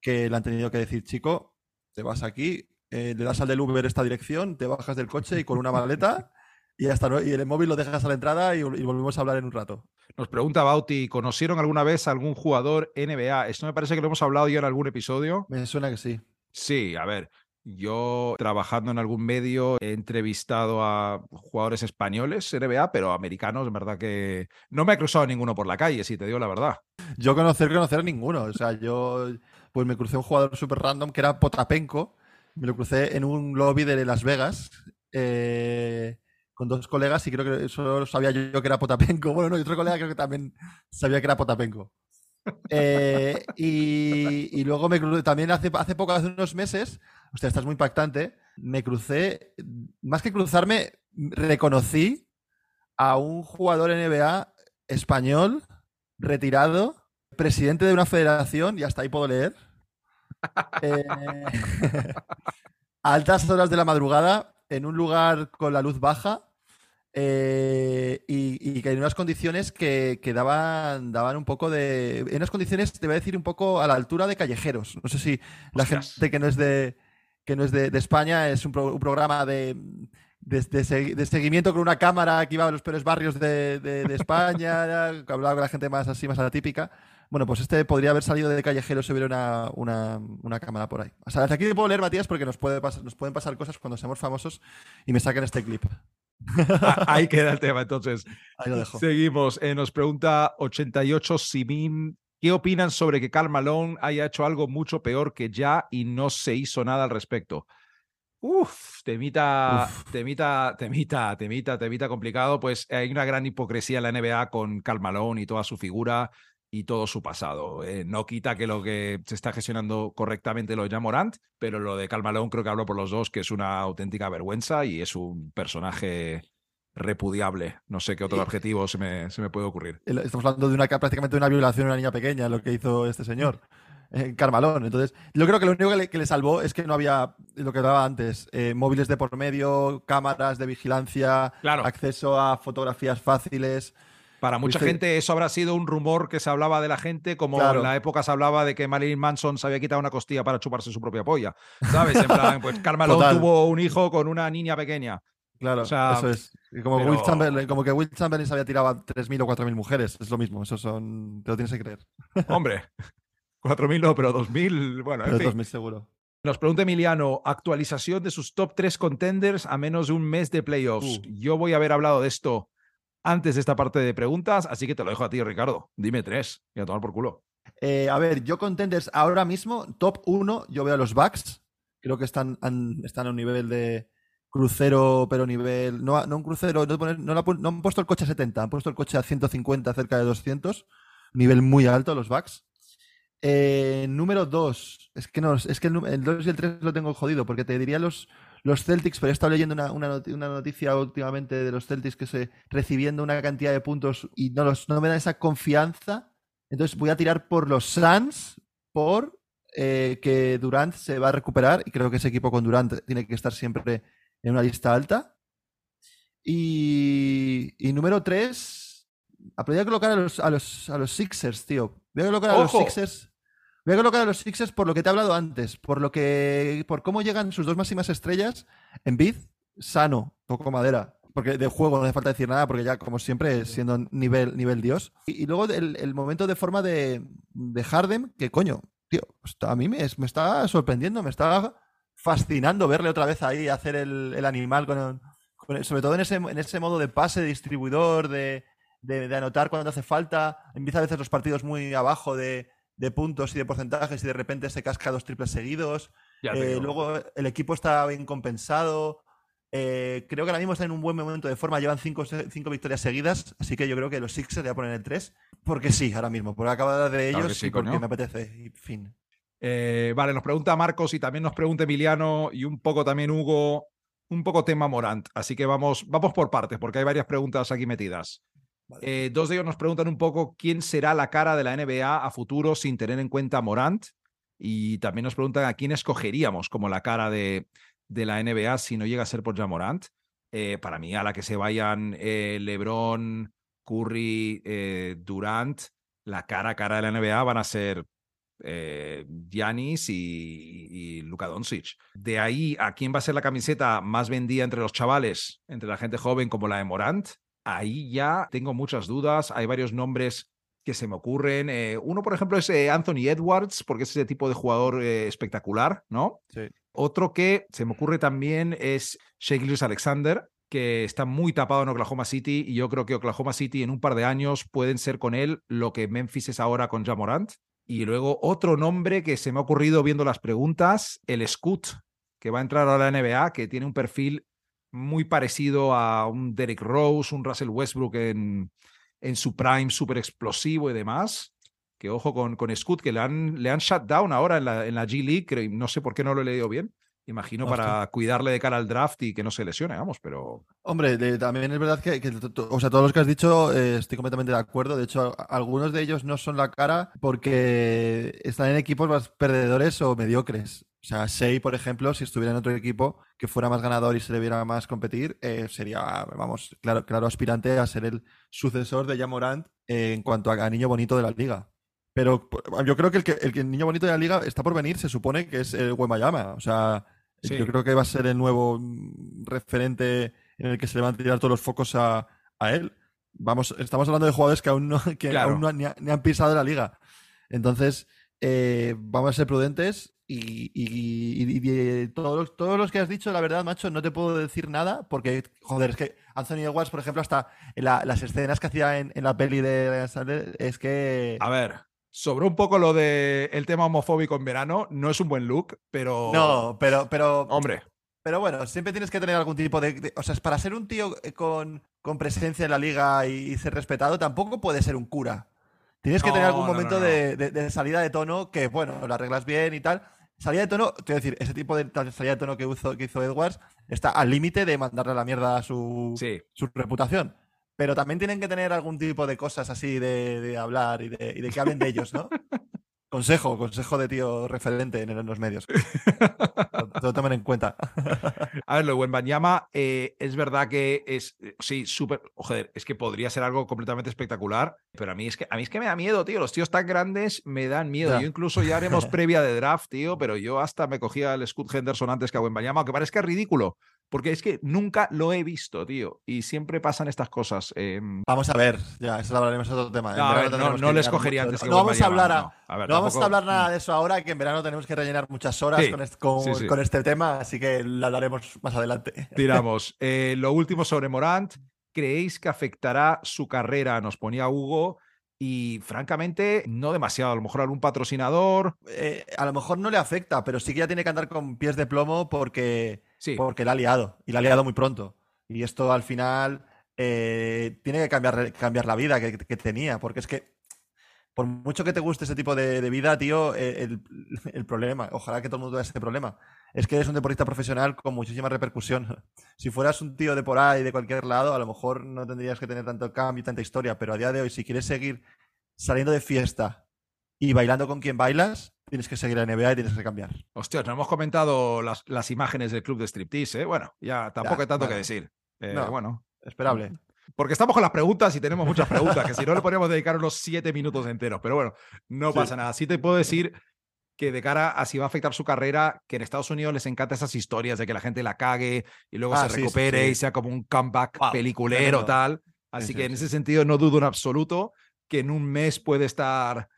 que le han tenido que decir, chico, te vas aquí, eh, le das al del Uber esta dirección, te bajas del coche y con una maleta y hasta y el móvil lo dejas a la entrada y, volvemos a hablar en un rato. Nos pregunta Bauti, ¿conocieron alguna vez a algún jugador NBA? Esto me parece que lo hemos hablado ya en algún episodio. Me suena que sí. Sí, a ver, yo trabajando en algún medio he entrevistado a jugadores españoles NBA, pero americanos, en verdad que no me ha cruzado ninguno por la calle, si te digo la verdad. Yo conocer, conocer a ninguno. O sea, yo pues me crucé un jugador súper random que era Potapenko. Me lo crucé en un lobby de Las Vegas eh, con dos colegas y creo que solo sabía yo que era Potapenko. Bueno, no, y otro colega creo que también sabía que era Potapenko. Eh, y, luego me también hace, hace poco, hace unos meses, usted esta es muy impactante, me crucé, más que cruzarme, reconocí a un jugador NBA español retirado presidente de una federación, y hasta ahí puedo leer, eh, a altas horas de la madrugada, en un lugar con la luz baja, eh, y, que en unas condiciones que, daban, daban un poco de. En unas condiciones, te voy a decir, un poco a la altura de callejeros. No sé si la gente que no es de que no es de, España es un, programa de, de, seguimiento con una cámara que iba a los peores barrios de, España, que hablaba con la gente más así, más atípica. Bueno, pues este podría haber salido de callejero si hubiera una, cámara por ahí. O sea, desde aquí te puedo leer, Matías, porque nos, puede nos pueden pasar cosas cuando seamos famosos y me saquen este clip. Ah, ahí queda el tema, entonces. Ahí lo dejo. Seguimos. Eh, nos pregunta 88 Simin. ¿Qué opinan sobre que Karl Malone haya hecho algo mucho peor que ya y no se hizo nada al respecto? Uf, temita, temita, temita, temita, temita complicado. Pues hay una gran hipocresía en la NBA con Karl Malone y toda su figura y todo su pasado. Eh, no quita que lo que se está gestionando correctamente lo de Morant, pero lo de Calmalón creo que hablo por los dos, que es una auténtica vergüenza y es un personaje repudiable. No sé qué otro adjetivo se me, se me puede ocurrir. Estamos hablando de una prácticamente de una violación de una niña pequeña, lo que hizo este señor. En Carmalón. Entonces, yo creo que lo único que le, salvó es que no había lo que daba antes: eh, móviles de por medio, cámaras de vigilancia, acceso a fotografías fáciles. Para mucha gente eso habrá sido un rumor que se hablaba de la gente, como en la época se hablaba de que Marilyn Manson se había quitado una costilla para chuparse su propia polla. ¿Sabes? En plan, pues Carmelo tuvo un hijo con una niña pequeña. Claro, eso es. Como, como que Will Chamberlain se había tirado a 3.000 o 4.000 mujeres. Es lo mismo, eso son. Te lo tienes que creer. Hombre, 4.000 no, pero 2.000, bueno. En fin. 2.000 seguro. Nos pregunta Emiliano, actualización de sus top 3 contenders a menos de un mes de playoffs. Uh. Yo voy a haber hablado de esto antes de esta parte de preguntas, así que te lo dejo a ti, Ricardo. Dime tres y a tomar por culo. Eh, a ver, yo contenders ahora mismo, top 1, yo veo a los Bucks. Creo que están, están a un nivel de crucero, pero nivel. No, no un crucero, no, han puesto el coche a 70, han puesto el coche a 150, cerca de 200. Nivel muy alto, los Bucks. Eh, número 2. Es que no, es que el 2 y el 3 lo tengo jodido, porque te diría los, los Celtics, pero he estado leyendo una, una, noticia últimamente de los Celtics que se recibiendo una cantidad de puntos y no, los, no me dan esa confianza. Entonces voy a tirar por los Suns por eh, que Durant se va a recuperar y creo que ese equipo con Durant tiene que estar siempre en una lista alta. Y, y número 3, voy a colocar a los, a los, a los Sixers, tío. Voy a colocar a los Sixers Voy a colocar a los Sixers por lo que te he hablado antes, por lo que, por cómo llegan sus dos máximas estrellas en bid, sano, poco madera, porque de juego no hace falta decir nada, porque ya, como siempre, siendo nivel, nivel Dios. Y, luego el, momento de forma de, de Harden, que coño, tío, a mí me, me, está sorprendiendo, me está fascinando verle otra vez ahí hacer el, animal, con, sobre todo en ese, en ese modo de pase, de distribuidor, de, de, anotar cuando hace falta. Empieza a veces los partidos muy abajo de, de puntos y de porcentajes y de repente se casca dos triples seguidos. Eh, luego el equipo está bien compensado. Eh, creo que ahora mismo está en un buen momento de forma, llevan cinco, cinco victorias seguidas, así que yo creo que los Sixers le voy a poner el 3, porque sí, ahora mismo, porque acabo de de ellos y porque me apetece, y fin. Eh, vale, nos pregunta Marcos y también nos pregunta Emiliano y un poco también Hugo, un poco tema Morant, así que vamos, vamos por partes, porque hay varias preguntas aquí metidas. Eh, dos de ellos nos preguntan un poco quién será la cara de la NBA a futuro sin tener en cuenta Morant. Y también nos preguntan a quién escogeríamos como la cara de, de la NBA si no llega a ser por Jamorant. Eh, para mí, a la que se vayan eh, LeBron, Curry, Durant, la cara a cara de la NBA van a ser Giannis y, y, Luka Doncic. De ahí a quién va a ser la camiseta más vendida entre los chavales, entre la gente joven como la de Morant, ahí ya tengo muchas dudas. Hay varios nombres que se me ocurren. uno, por ejemplo, es Anthony Edwards, porque es ese tipo de jugador espectacular, ¿no? Sí. Otro que se me ocurre también es Shake Alexander, que está muy tapado en Oklahoma City y yo creo que Oklahoma City en un par de años pueden ser con él lo que Memphis es ahora con Jamorant. Y luego otro nombre que se me ha ocurrido viendo las preguntas, el Scoot, que va a entrar a la NBA, que tiene un perfil muy parecido a un Derek Rose, un Russell Westbrook en, en su prime súper explosivo y demás que ojo con, con que le han, le han shut down ahora en la, en la G League, no sé por qué no lo he leído bien. Imagino para cuidarle de cara al draft y que no se lesione, vamos, pero. Hombre, también es verdad que, o sea, todos los que has dicho eh, estoy completamente de acuerdo. De hecho, algunos de ellos no son la cara porque están en equipos más perdedores o mediocres. O sea, Shea, por ejemplo, si estuviera en otro equipo que fuera más ganador y se le viera más competir, eh, sería, vamos, claro, claro, aspirante a ser el sucesor de Jamorant en cuanto a niño bonito de la liga. Pero yo creo que el, que el, niño bonito de la liga está por venir, se supone que es el Guaymallama. O sea, yo creo que va a ser el nuevo mm, referente en el que se le van a tirar todos los focos a, él. Vamos, estamos hablando de jugadores que aún no, que aún no ni, han pisado la liga. Entonces, eh, vamos a ser prudentes y, y, todos, los, todos los que has dicho, la verdad, macho, no te puedo decir nada porque, joder, es que Anthony Edwards, por ejemplo, hasta en las escenas que hacía en, en la peli de es que... A ver, Sobró un poco lo de el tema homofóbico en verano. No es un buen look, pero. No, pero. pero Hombre. Pero bueno, siempre tienes que tener algún tipo de. o sea, para ser un tío eh, con, con presencia en la liga y, ser respetado, tampoco puede ser un cura. Tienes que tener algún momento de, salida de tono que, bueno, lo arreglas bien y tal. Salida de tono, te voy a decir, ese tipo de salida de tono que hizo, que hizo Edwards está al límite de mandarle a la mierda a su, su reputación pero también tienen que tener algún tipo de cosas así de, hablar y de, que hablen de ellos, ¿no? Consejo, consejo de tío referente en, los medios. lo, tomen en cuenta. A ver, lo de Wenbanyama eh, es verdad que es, eh, sí, súper, joder, es que podría ser algo completamente espectacular, pero a mí es que a mí es que me da miedo, tío. Los tíos tan grandes me dan miedo. Yo incluso ya haremos previa de draft, tío, pero yo hasta me cogía el Scott Henderson antes que a Wenbanyama, aunque parezca ridículo. Porque es que nunca lo he visto, tío. Y siempre pasan estas cosas. Em. Vamos a ver, ya, eso lo hablaremos en otro tema. No, no, les cogería antes. No, vamos a hablar, no, vamos a hablar nada de eso ahora, que en verano tenemos que rellenar muchas horas con, este, tema, así que lo hablaremos más adelante. Tiramos. Eh, lo último sobre Morant. ¿Creéis que afectará su carrera? Nos ponía Hugo. Y francamente, no demasiado. A lo mejor algún patrocinador. Eh, a lo mejor no le afecta, pero sí que ya tiene que andar con pies de plomo porque porque la ha liado. Y la ha liado muy pronto. Y esto al final eh, tiene que cambiar, cambiar la vida que, tenía. Porque es que, por mucho que te guste ese tipo de, vida, tío, eh, el, problema, ojalá que todo el mundo tenga ese problema, es que eres un deportista profesional con muchísima repercusión. Si fueras un tío de por ahí, de cualquier lado, a lo mejor no tendrías que tener tanto cambio y tanta historia. Pero a día de hoy, si quieres seguir saliendo de fiesta y bailando con quien bailas, tienes que seguir a NBA y tienes que cambiar. Hostia, no hemos comentado las, las imágenes del club de striptease, ¿eh? Bueno, ya tampoco hay tanto que decir. Eh, bueno. Esperable. Porque estamos con las preguntas y tenemos muchas preguntas, que si no le podríamos dedicar unos siete minutos enteros. Pero bueno, no pasa nada. Sí te puedo decir que de cara a si va a afectar su carrera, que en Estados Unidos les encanta esas historias de que la gente la cague y luego Ah, se sí, recupere sí. y sea como un comeback Wow, peliculero tremendo. tal. Así Sí, que en ese sentido no dudo en absoluto que en un mes puede estar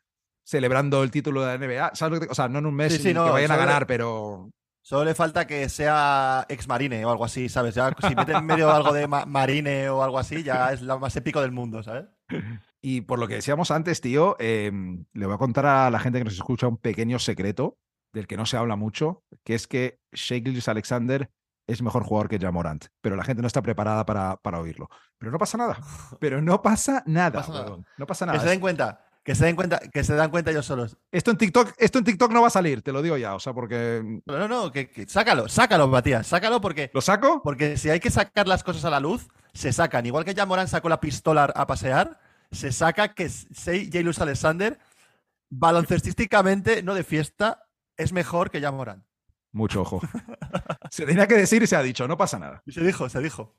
celebrando el título de la NBA. ¿Sabes lo que te- O sea, no en un mes Sí, sí, no, que vayan a ganar, pero Solo le falta que sea ex marine o algo así, ¿sabes? Ya si mete en medio algo de ma- marine o algo así, ya es lo más épico del mundo, ¿sabes? Y por lo que decíamos antes, tío, eh, le voy a contar a la gente que nos escucha un pequeño secreto del que no se habla mucho, que es que Shea Alexander es mejor jugador que Jamorant, pero la gente no está preparada para, para oírlo. Pero no pasa nada. Pero no pasa nada. pasa nada. No pasa Que se nada. den cuenta, que se den cuenta, que se dan cuenta ellos solos. Esto en TikTok, esto en TikTok no va a salir, te lo digo ya. O sea, porque No, no, no, que, que- sácalo, sácalo, Matías, sácalo porque, lo saco. porque si hay que sacar las cosas a la luz, se sacan. Igual que Jamoran sacó la pistola a pasear, se saca que Sei Jailus Alexander, baloncestísticamente, no de fiesta, es mejor que Jamoran. Mucho ojo. Se tenía que decir y se ha dicho, no pasa nada. Y se dijo, se dijo.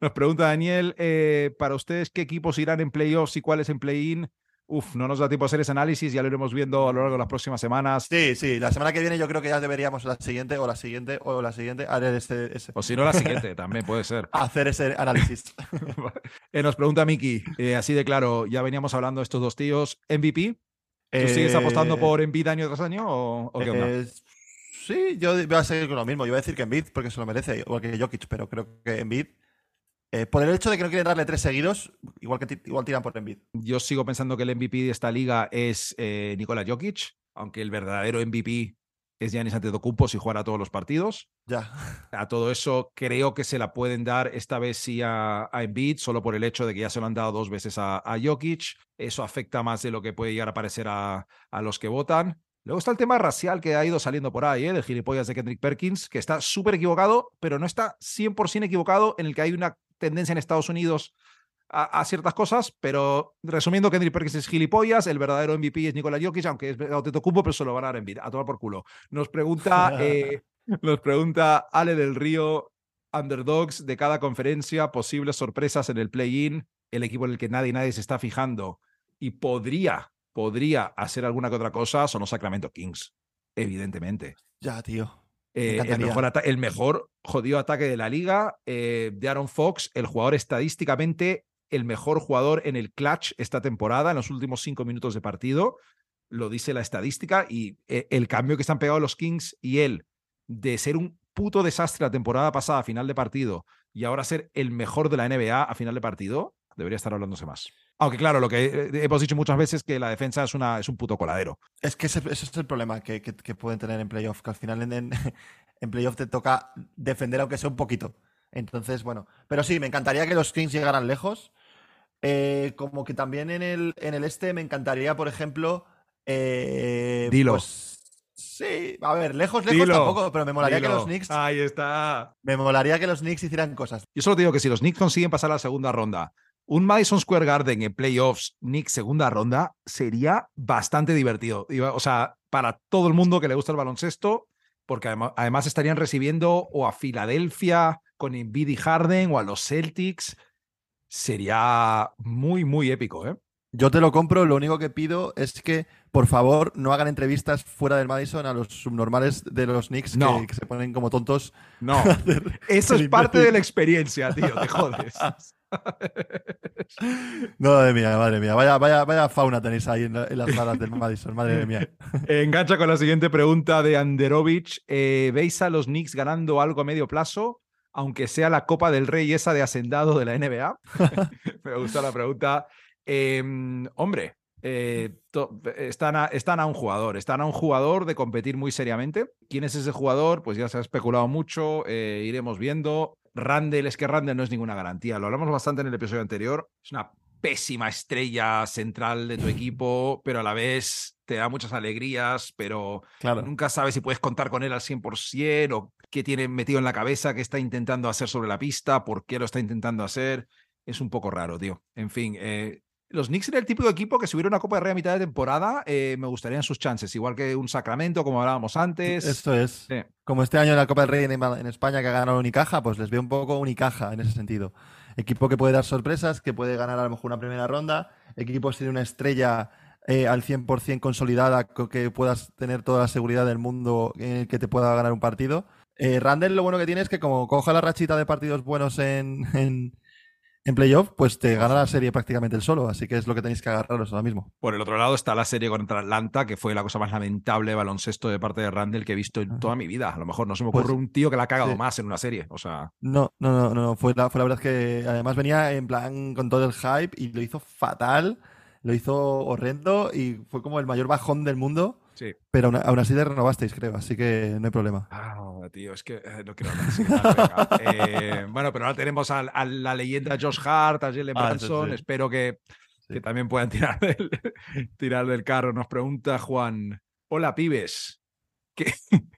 Nos pregunta Daniel, eh, para ustedes, ¿qué equipos irán en playoffs y cuáles en play-in? Uf, no nos da tiempo a hacer ese análisis, ya lo iremos viendo a lo largo de las próximas semanas. Sí, sí, la semana que viene yo creo que ya deberíamos la siguiente o la siguiente o la siguiente hacer ese, ese- O si no, la siguiente también puede ser. hacer ese análisis. Eh, nos pregunta Miki, eh, así de claro, ya veníamos hablando de estos dos tíos. ¿MVP? ¿Tú sigues apostando Eh, por Embiid año tras año o, o qué onda? sí, yo voy a seguir con lo mismo. Yo voy a decir que Embiid porque se lo merece, igual que Jokic, pero creo que Embiid, eh, por el hecho de que no quieren darle tres seguidos, igual que igual tiran por Embiid. Yo sigo pensando que el MVP de esta liga es eh, Nikola Jokic, aunque el verdadero MVP es Giannis Antetokounmpo si juega todos los partidos. Ya. A todo eso creo que se la pueden dar esta vez sí a, a Embiid, solo por el hecho de que ya se lo han dado dos veces a, a Jokic. Eso afecta más de lo que puede llegar a parecer a, a los que votan. Luego está el tema racial que ha ido saliendo por ahí, ¿eh? del gilipollas de Kendrick Perkins, que está súper equivocado, pero no está 100% equivocado en el que hay una tendencia en Estados Unidos a, a ciertas cosas, pero resumiendo, Kendrick Perkins es gilipollas, el verdadero MVP es Nikola Jokic, aunque es Antetokounmpo, pero se lo van a dar a tomar por culo. Nos pregunta, eh, nos pregunta Ale del Río, underdogs de cada conferencia, posibles sorpresas en el play-in, el equipo en el que nadie, nadie se está fijando y podría, podría hacer alguna que otra cosa, son los Sacramento Kings, evidentemente. Ya, tío. Eh, el, mejor el mejor jodido ataque de la liga eh, de Aaron Fox, el jugador estadísticamente el mejor jugador en el clutch esta temporada, en los últimos cinco minutos de partido, lo dice la estadística, y eh, el cambio que están pegados los Kings y él de ser un puto desastre la temporada pasada a final de partido y ahora ser el mejor de la NBA a final de partido, debería estar hablándose más. Aunque claro, lo que eh, hemos dicho muchas veces que la defensa es, una, es un puto coladero. Es que ese, ese es el problema que, que- que pueden tener en playoff, que al final en, en, en playoff te toca defender aunque sea un poquito. Entonces, bueno. Pero sí, me encantaría que los Kings llegaran lejos. Eh, como que también en el, en el este me encantaría, por ejemplo. eh, Dilo. pues, sí, a ver, lejos, lejos Dilo, tampoco, pero me molaría que los Knicks. Ahí está. Me molaría que los Knicks hicieran cosas. Yo solo te digo que si los Knicks consiguen pasar a la segunda ronda, un Madison Square Garden en playoffs, Knicks segunda ronda, sería bastante divertido. O sea, para todo el mundo que le gusta el baloncesto, porque además, además estarían recibiendo o a Filadelfia con Embiid y Harden o a los Celtics. Sería muy, muy épico, ¿eh? Yo te lo compro, lo único que pido es que, por favor, no hagan entrevistas fuera del Madison a los subnormales de los Knicks No. que, que se ponen como tontos. No, eso es parte de la experiencia, tío, te jodes. Madre mía, madre mía. Vaya, vaya, vaya fauna tenéis ahí en, la- en las salas del Madison, madre mía. Engancha con la siguiente pregunta de Anderovich. Eh, ¿Veis a los Knicks ganando algo a medio plazo? Aunque sea la Copa del Rey esa de hacendado de la NBA. Me gusta la pregunta. Eh, hombre, eh, están, a, están a un jugador, están a un jugador de competir muy seriamente. ¿Quién es ese jugador? Pues ya se ha especulado mucho, eh, iremos viendo. Randall, es que Randall no es ninguna garantía, lo hablamos bastante en el episodio anterior. Es una pésima estrella central de tu equipo, pero a la vez te da muchas alegrías, pero Claro. nunca sabes si puedes contar con él al 100% o qué tiene metido en la cabeza, qué está intentando hacer sobre la pista, por qué lo está intentando hacer. Es un poco raro, tío. En fin, eh, los Knicks era el típico de equipo que si hubiera una Copa de Rey a mitad de temporada, eh, me gustarían sus chances, igual que un Sacramento, como hablábamos antes. Esto es. Sí. Como este año en la Copa del Rey en, en España que ha ganado Unicaja, pues les veo un poco Unicaja en ese sentido. Equipo que puede dar sorpresas, que puede ganar a lo mejor una primera ronda. Equipos tiene una estrella eh, al 100% consolidada, que puedas tener toda la seguridad del mundo en el que te pueda ganar un partido. Eh, Randall lo bueno que tiene es que como coja la rachita de partidos buenos en, en, en playoff, pues te gana la serie prácticamente el solo, así que es lo que tenéis que agarraros ahora mismo. Por el otro lado está la serie contra Atlanta, que fue la cosa más lamentable de baloncesto de parte de Randall que he visto en toda mi vida. A lo mejor no se me ocurre Pues, un tío que la ha cagado sí. más en una serie. O sea, No, no, no, no, fue la, fue la verdad que además venía en plan con todo el hype y lo hizo fatal, lo hizo horrendo y fue como el mayor bajón del mundo, sí. pero aún, aún así le renovasteis, creo, así que no hay problema. Ah, tío, es que eh, no quiero hablar. Eh, bueno, pero ahora tenemos a, a la leyenda Josh Hart, a Jalen Ah, Branson. sí. Espero que, Sí. que también puedan tirar del, tirar del carro. Nos pregunta Juan. Hola, pibes. ¿Qué?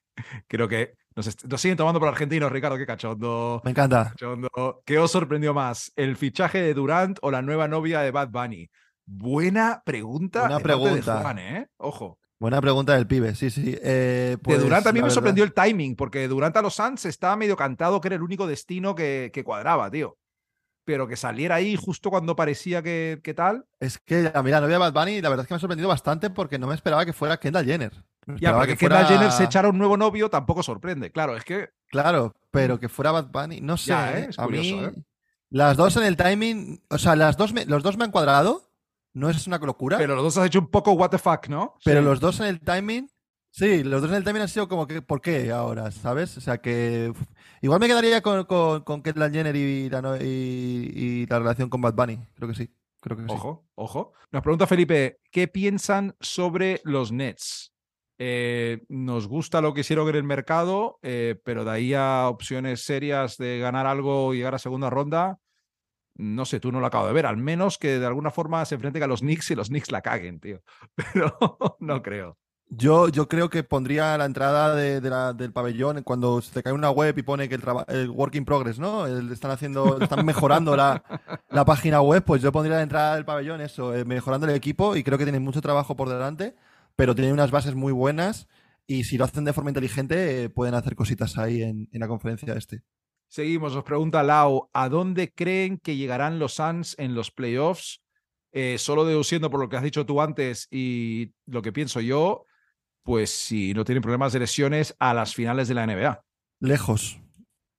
Creo que nos, siguen tomando por argentinos, Ricardo. Qué cachondo. Me encanta. cachondo. ¿Qué os sorprendió más? ¿El fichaje de Durant o la nueva novia de Bad Bunny? Buena pregunta. Buena de pregunta. Juan, ¿eh? Ojo. Buena pregunta del pibe, sí, sí. Eh, pues, de Durant a mí la me verdad- sorprendió el timing, porque Durant a los Suns estaba medio cantado que era el único destino que, que cuadraba, tío. Pero que saliera ahí justo cuando parecía que, que tal. Es que a mí la novia de Bad Bunny, la verdad es que me ha sorprendido bastante porque no me esperaba que fuera Kendall Jenner. Me Ya, porque que Kendall fuera- Jenner se echara un nuevo novio tampoco sorprende. Claro, es que Claro, pero que fuera Bad Bunny, no sé. Ya, ¿eh? ¿eh? Es a mí, curioso, ¿eh? las dos en el timing, o sea, las dos me- los dos me han cuadrado. No es una locura, Pero los dos has hecho un poco what the fuck, ¿no? pero Sí. los dos en el timing, sí, los dos en el timing han sido como que, ¿por qué ahora? ¿Sabes? O sea, que igual me quedaría con, con, con Jenner y la, no- y, y la relación con Bad Bunny. Creo que sí. Creo que sí. Ojo, ojo. Nos pregunta Felipe, ¿qué piensan sobre los Nets? Eh, nos gusta lo que hicieron en el mercado, eh, pero de ahí a opciones serias de ganar algo y llegar a segunda ronda, no sé, tú no lo acabo de ver. Al menos que de alguna forma se enfrenten a los Knicks y los Knicks la caguen, tío. Pero no creo. Yo, yo creo que pondría la entrada de, la- del pabellón cuando se cae una web y pone que el, el work in progress, ¿no? Están haciendo, están mejorando la, la página web, pues yo pondría la entrada del pabellón eso, eh, mejorando el equipo y creo que tienen mucho trabajo por delante, pero tienen unas bases muy buenas y si lo hacen de forma inteligente eh, pueden hacer cositas ahí en, en la conferencia este. Seguimos, nos pregunta Lau, ¿a dónde creen que llegarán los Suns en los playoffs? Eh, solo deduciendo por lo que has dicho tú antes y lo que pienso yo, pues si no tienen problemas de lesiones a las finales de la NBA. Lejos.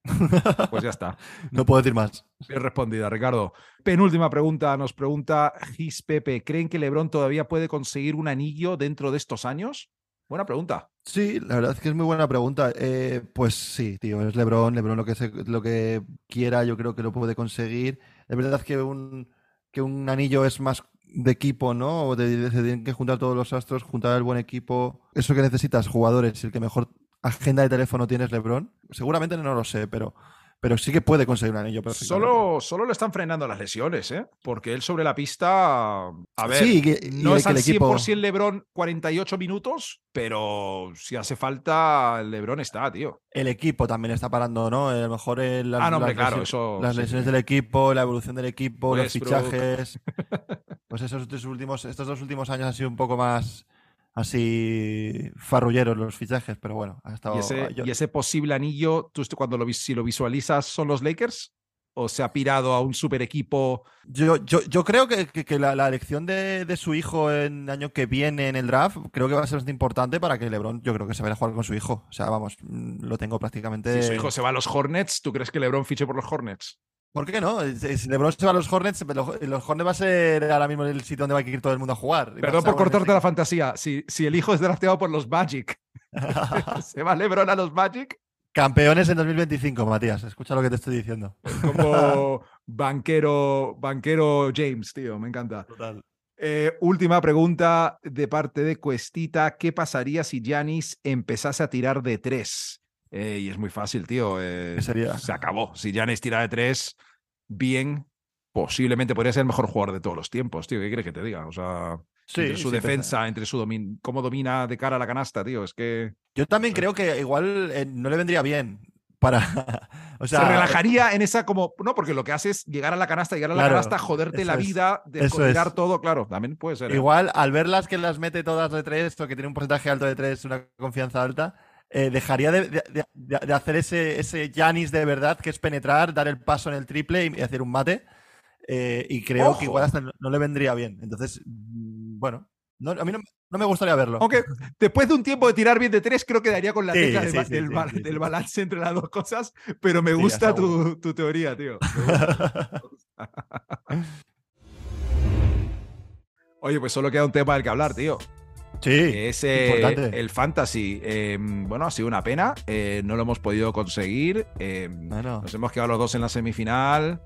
Pues ya está. No puedo decir más. Bien respondida, Ricardo. Penúltima pregunta, nos pregunta Gis Pepe, ¿creen que LeBron todavía puede conseguir un anillo dentro de estos años? Buena pregunta. Sí, la verdad es que es muy buena pregunta. Eh, pues sí, tío, es LeBron. LeBron lo que, se- lo que quiera, yo creo que lo puede conseguir. Es verdad que un, que un anillo es más de equipo, ¿no? O de, se tienen que juntar todos los astros, juntar el buen equipo. Eso que necesitas, jugadores, el que mejor agenda de teléfono tienes LeBron. Seguramente no lo sé, pero, pero sí que puede conseguir un anillo. Solo, solo le están frenando las lesiones, ¿eh? Porque él sobre la pista, a ver, Sí, que- no es al el equipo- 100% LeBron 48 minutos, pero si hace falta, el LeBron está, tío. El equipo también está parando, ¿no? A lo mejor el- Ah, no, hombre, las claro, lesi- eso las lesiones sí. del equipo, la evolución del equipo, los fichajes. Pues esos dos últimos, estos dos últimos años han sido un poco más así farrulleros los fichajes, pero bueno, ha estado. Y ese, yo- y ese posible anillo, ¿tú cuando lo, si lo visualizas, son los Lakers? ¿O se ha pirado a un super equipo? Yo, yo, yo creo que, que- que la, la elección de, de su hijo en el año que viene en el draft creo que va a ser bastante importante para que LeBron, yo creo que se vaya a jugar con su hijo. O sea, vamos, mm, lo tengo prácticamente. Si su hijo se va a los Hornets, ¿tú crees que LeBron fiche por los Hornets? ¿Por qué no? Si LeBron se va a los Hornets, los, los Hornets va a ser ahora mismo el sitio donde va a ir todo el mundo a jugar. Perdón por cortarte la fantasía. Si, si el hijo es drafteado por los Magic, ¿se va LeBron a los Magic? Campeones en 2025, Matías. Escucha lo que te estoy diciendo. Como banquero, banquero James, tío, me encanta. Total. Eh, última pregunta de parte de Cuestita. ¿Qué pasaría si Giannis empezase a tirar de tres? Eh, y es muy fácil, tío. eh, ¿Qué sería? Se acabó. Si Giannis tira de tres, bien, posiblemente podría ser el mejor jugador de todos los tiempos, tío. ¿Qué quieres que te diga? O sea, entre su sí, defensa, entre su domin cómo domina de cara a la canasta, tío. Es que Yo también creo que igual eh, no le vendría bien para. o sea, se relajaría en esa como. No, porque lo que hace es llegar a la canasta, llegar a la Claro, canasta, joderte la vida, de eso tirar es. todo, claro. También puede ser. ¿eh? Igual al verlas que las mete todas de tres o que tiene un porcentaje alto de tres, una confianza alta, eh, dejaría de, de- de- de hacer ese, ese Giannis de verdad, que es penetrar, dar el paso en el triple y, y hacer un mate. eh, y creo Ojo. que igual hasta no, no le vendría bien. Entonces, mm, bueno, No, a mí no, me gustaría verlo. Aunque después de un tiempo de tirar bien de tres, creo que daría con la tecla del, balance entre las dos cosas, pero me gusta tu, tu, teoría, tío. Oye, pues solo queda un tema del que hablar, tío. Sí, es el fantasy. Em, bueno, ha sido una pena. Eh, no lo hemos podido conseguir. Nos hemos quedado los dos en la semifinal.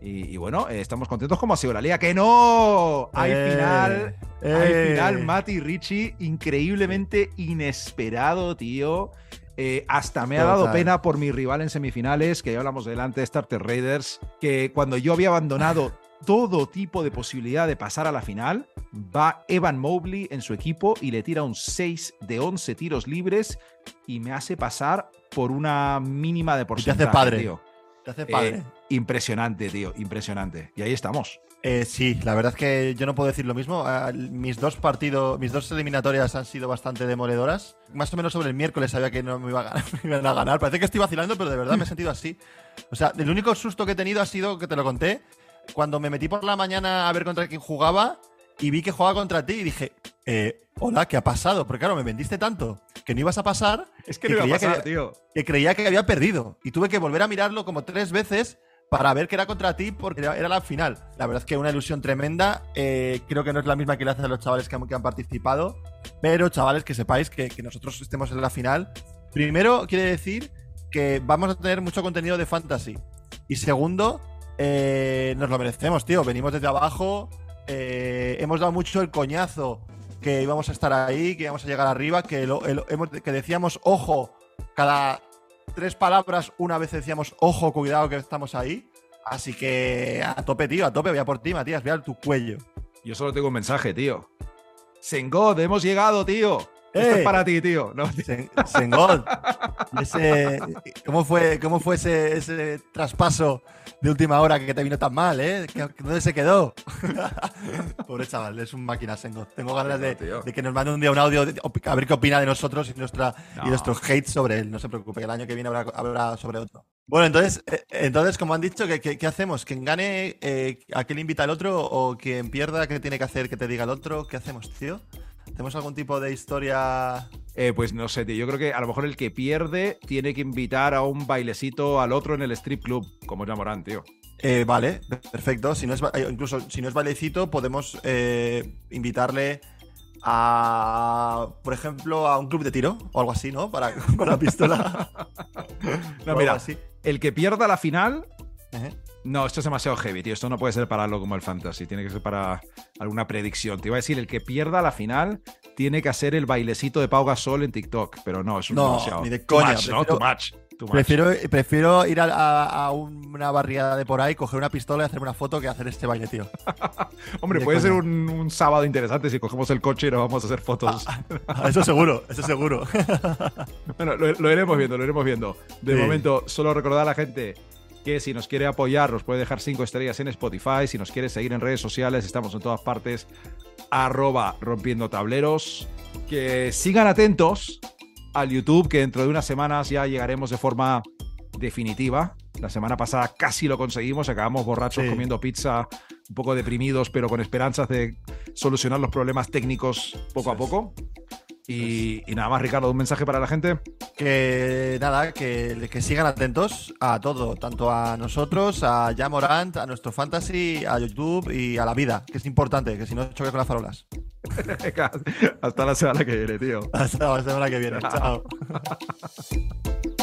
Y, bueno, eh, estamos contentos como ha sido la liga. ¡Que no! Hay eh, final. Hay final, Mati Richie. Increíblemente inesperado, tío. hasta me ha dado pena por mi rival en semifinales, que ya hablamos delante, Starter Raiders, que cuando yo había abandonado todo tipo de posibilidad de pasar a la final, va Evan Mobley en su equipo y le tira un 6 de 11 tiros libres y me hace pasar por una mínima de porcentaje. te hace padre. Tío. Te hace padre. Eh, impresionante, tío, impresionante. Y ahí estamos. Eh, sí, la verdad es que yo no puedo decir lo mismo. Ah, mis dos partidos, mis dos eliminatorias han sido bastante demoledoras. Más o menos sobre el miércoles sabía que no me, iba a ganar, me iban a ganar. Parece que estoy vacilando, pero de verdad me he sentido así. O sea, el único susto que he tenido ha sido que te lo conté cuando me metí por la mañana a ver contra quién jugaba y vi que jugaba contra ti y dije, eh, hola, ¿qué ha pasado? Porque claro, me vendiste tanto que no ibas a pasar. Es que no iba a pasar, tío. Que creía que había perdido. Y tuve que volver a mirarlo como tres veces para ver que era contra ti porque era, la final. La verdad es que una ilusión tremenda. Eh, creo que no es la misma que le hacen a los chavales que han, participado. Pero, chavales, que sepáis que, que nosotros estemos en la final. Primero, quiere decir que vamos a tener mucho contenido de fantasy. Y segundo, eh, nos lo merecemos, tío. Venimos desde abajo. Eh, hemos dado mucho el coñazo que íbamos a estar ahí, que íbamos a llegar arriba, que, que decíamos ojo cada tres palabras, una vez decíamos ojo, cuidado que estamos ahí. Así que a tope, tío, a tope, voy a por ti, Matías, voy a tu cuello. Yo solo tengo un mensaje, tío. Sengod, hemos llegado, tío. Esto es para ti, tío. No, ese, ¿Cómo fue, cómo fue ese, ese, traspaso de última hora que te vino tan mal, eh? ¿Dónde se quedó? Pobre chaval, es un máquina Sengod. Tengo ganas de, que nos mande un día un audio a ver qué opina de nosotros y, nuestra, y nuestros hates sobre él. No se preocupe, que el año que viene habrá, sobre otro. Bueno, entonces, eh, entonces como han dicho, ¿qué, qué, hacemos? ¿Quien gane, eh, a quién invita al otro? ¿O quien pierda, qué tiene que hacer que te diga el otro? ¿Qué hacemos, tío? ¿Tenemos algún tipo de historia? Eh, pues no sé, tío. Yo creo que a lo mejor el que pierde tiene que invitar a un bailecito al otro en el strip club, como es Morán, tío. Eh, vale, perfecto. Si no es, eh, incluso si no es bailecito, podemos invitarle a, por ejemplo, a un club de tiro o algo así, ¿no? Para, con la pistola. no, mira, el que pierda la final no, esto es demasiado heavy, tío. Esto no puede ser para algo como el fantasy. Tiene que ser para alguna predicción. Te iba a decir, el que pierda la final tiene que hacer el bailecito de Pau Gasol en TikTok. Pero no, es un no, demasiado. Ni de coña. ¿no? Too much. Prefiero, prefiero, ir a, una barriada de por ahí, coger una pistola y hacer una foto que hacer este baile, tío. Hombre, puede ser un, sábado interesante si cogemos el coche y nos vamos a hacer fotos. Ah, ah, eso seguro, eso seguro. bueno, lo, iremos viendo, lo iremos viendo. De momento, solo recordar a la gente que si nos quiere apoyar nos puede dejar cinco estrellas en Spotify, si nos quiere seguir en redes sociales, estamos en todas partes, arroba rompiendo tableros, que sigan atentos al YouTube, que dentro de unas semanas ya llegaremos de forma definitiva. La semana pasada casi lo conseguimos, acabamos borrachos comiendo pizza, un poco deprimidos, pero con esperanzas de solucionar los problemas técnicos poco a poco. Y, nada más, Ricardo, un mensaje para la gente. Que nada, que, que sigan atentos a todo, tanto a nosotros, a Jamorant, a nuestro fantasy, a YouTube y a la vida, que es importante, que si no choque con las farolas. Hasta la semana que viene, tío. Hasta la semana que viene. Chao.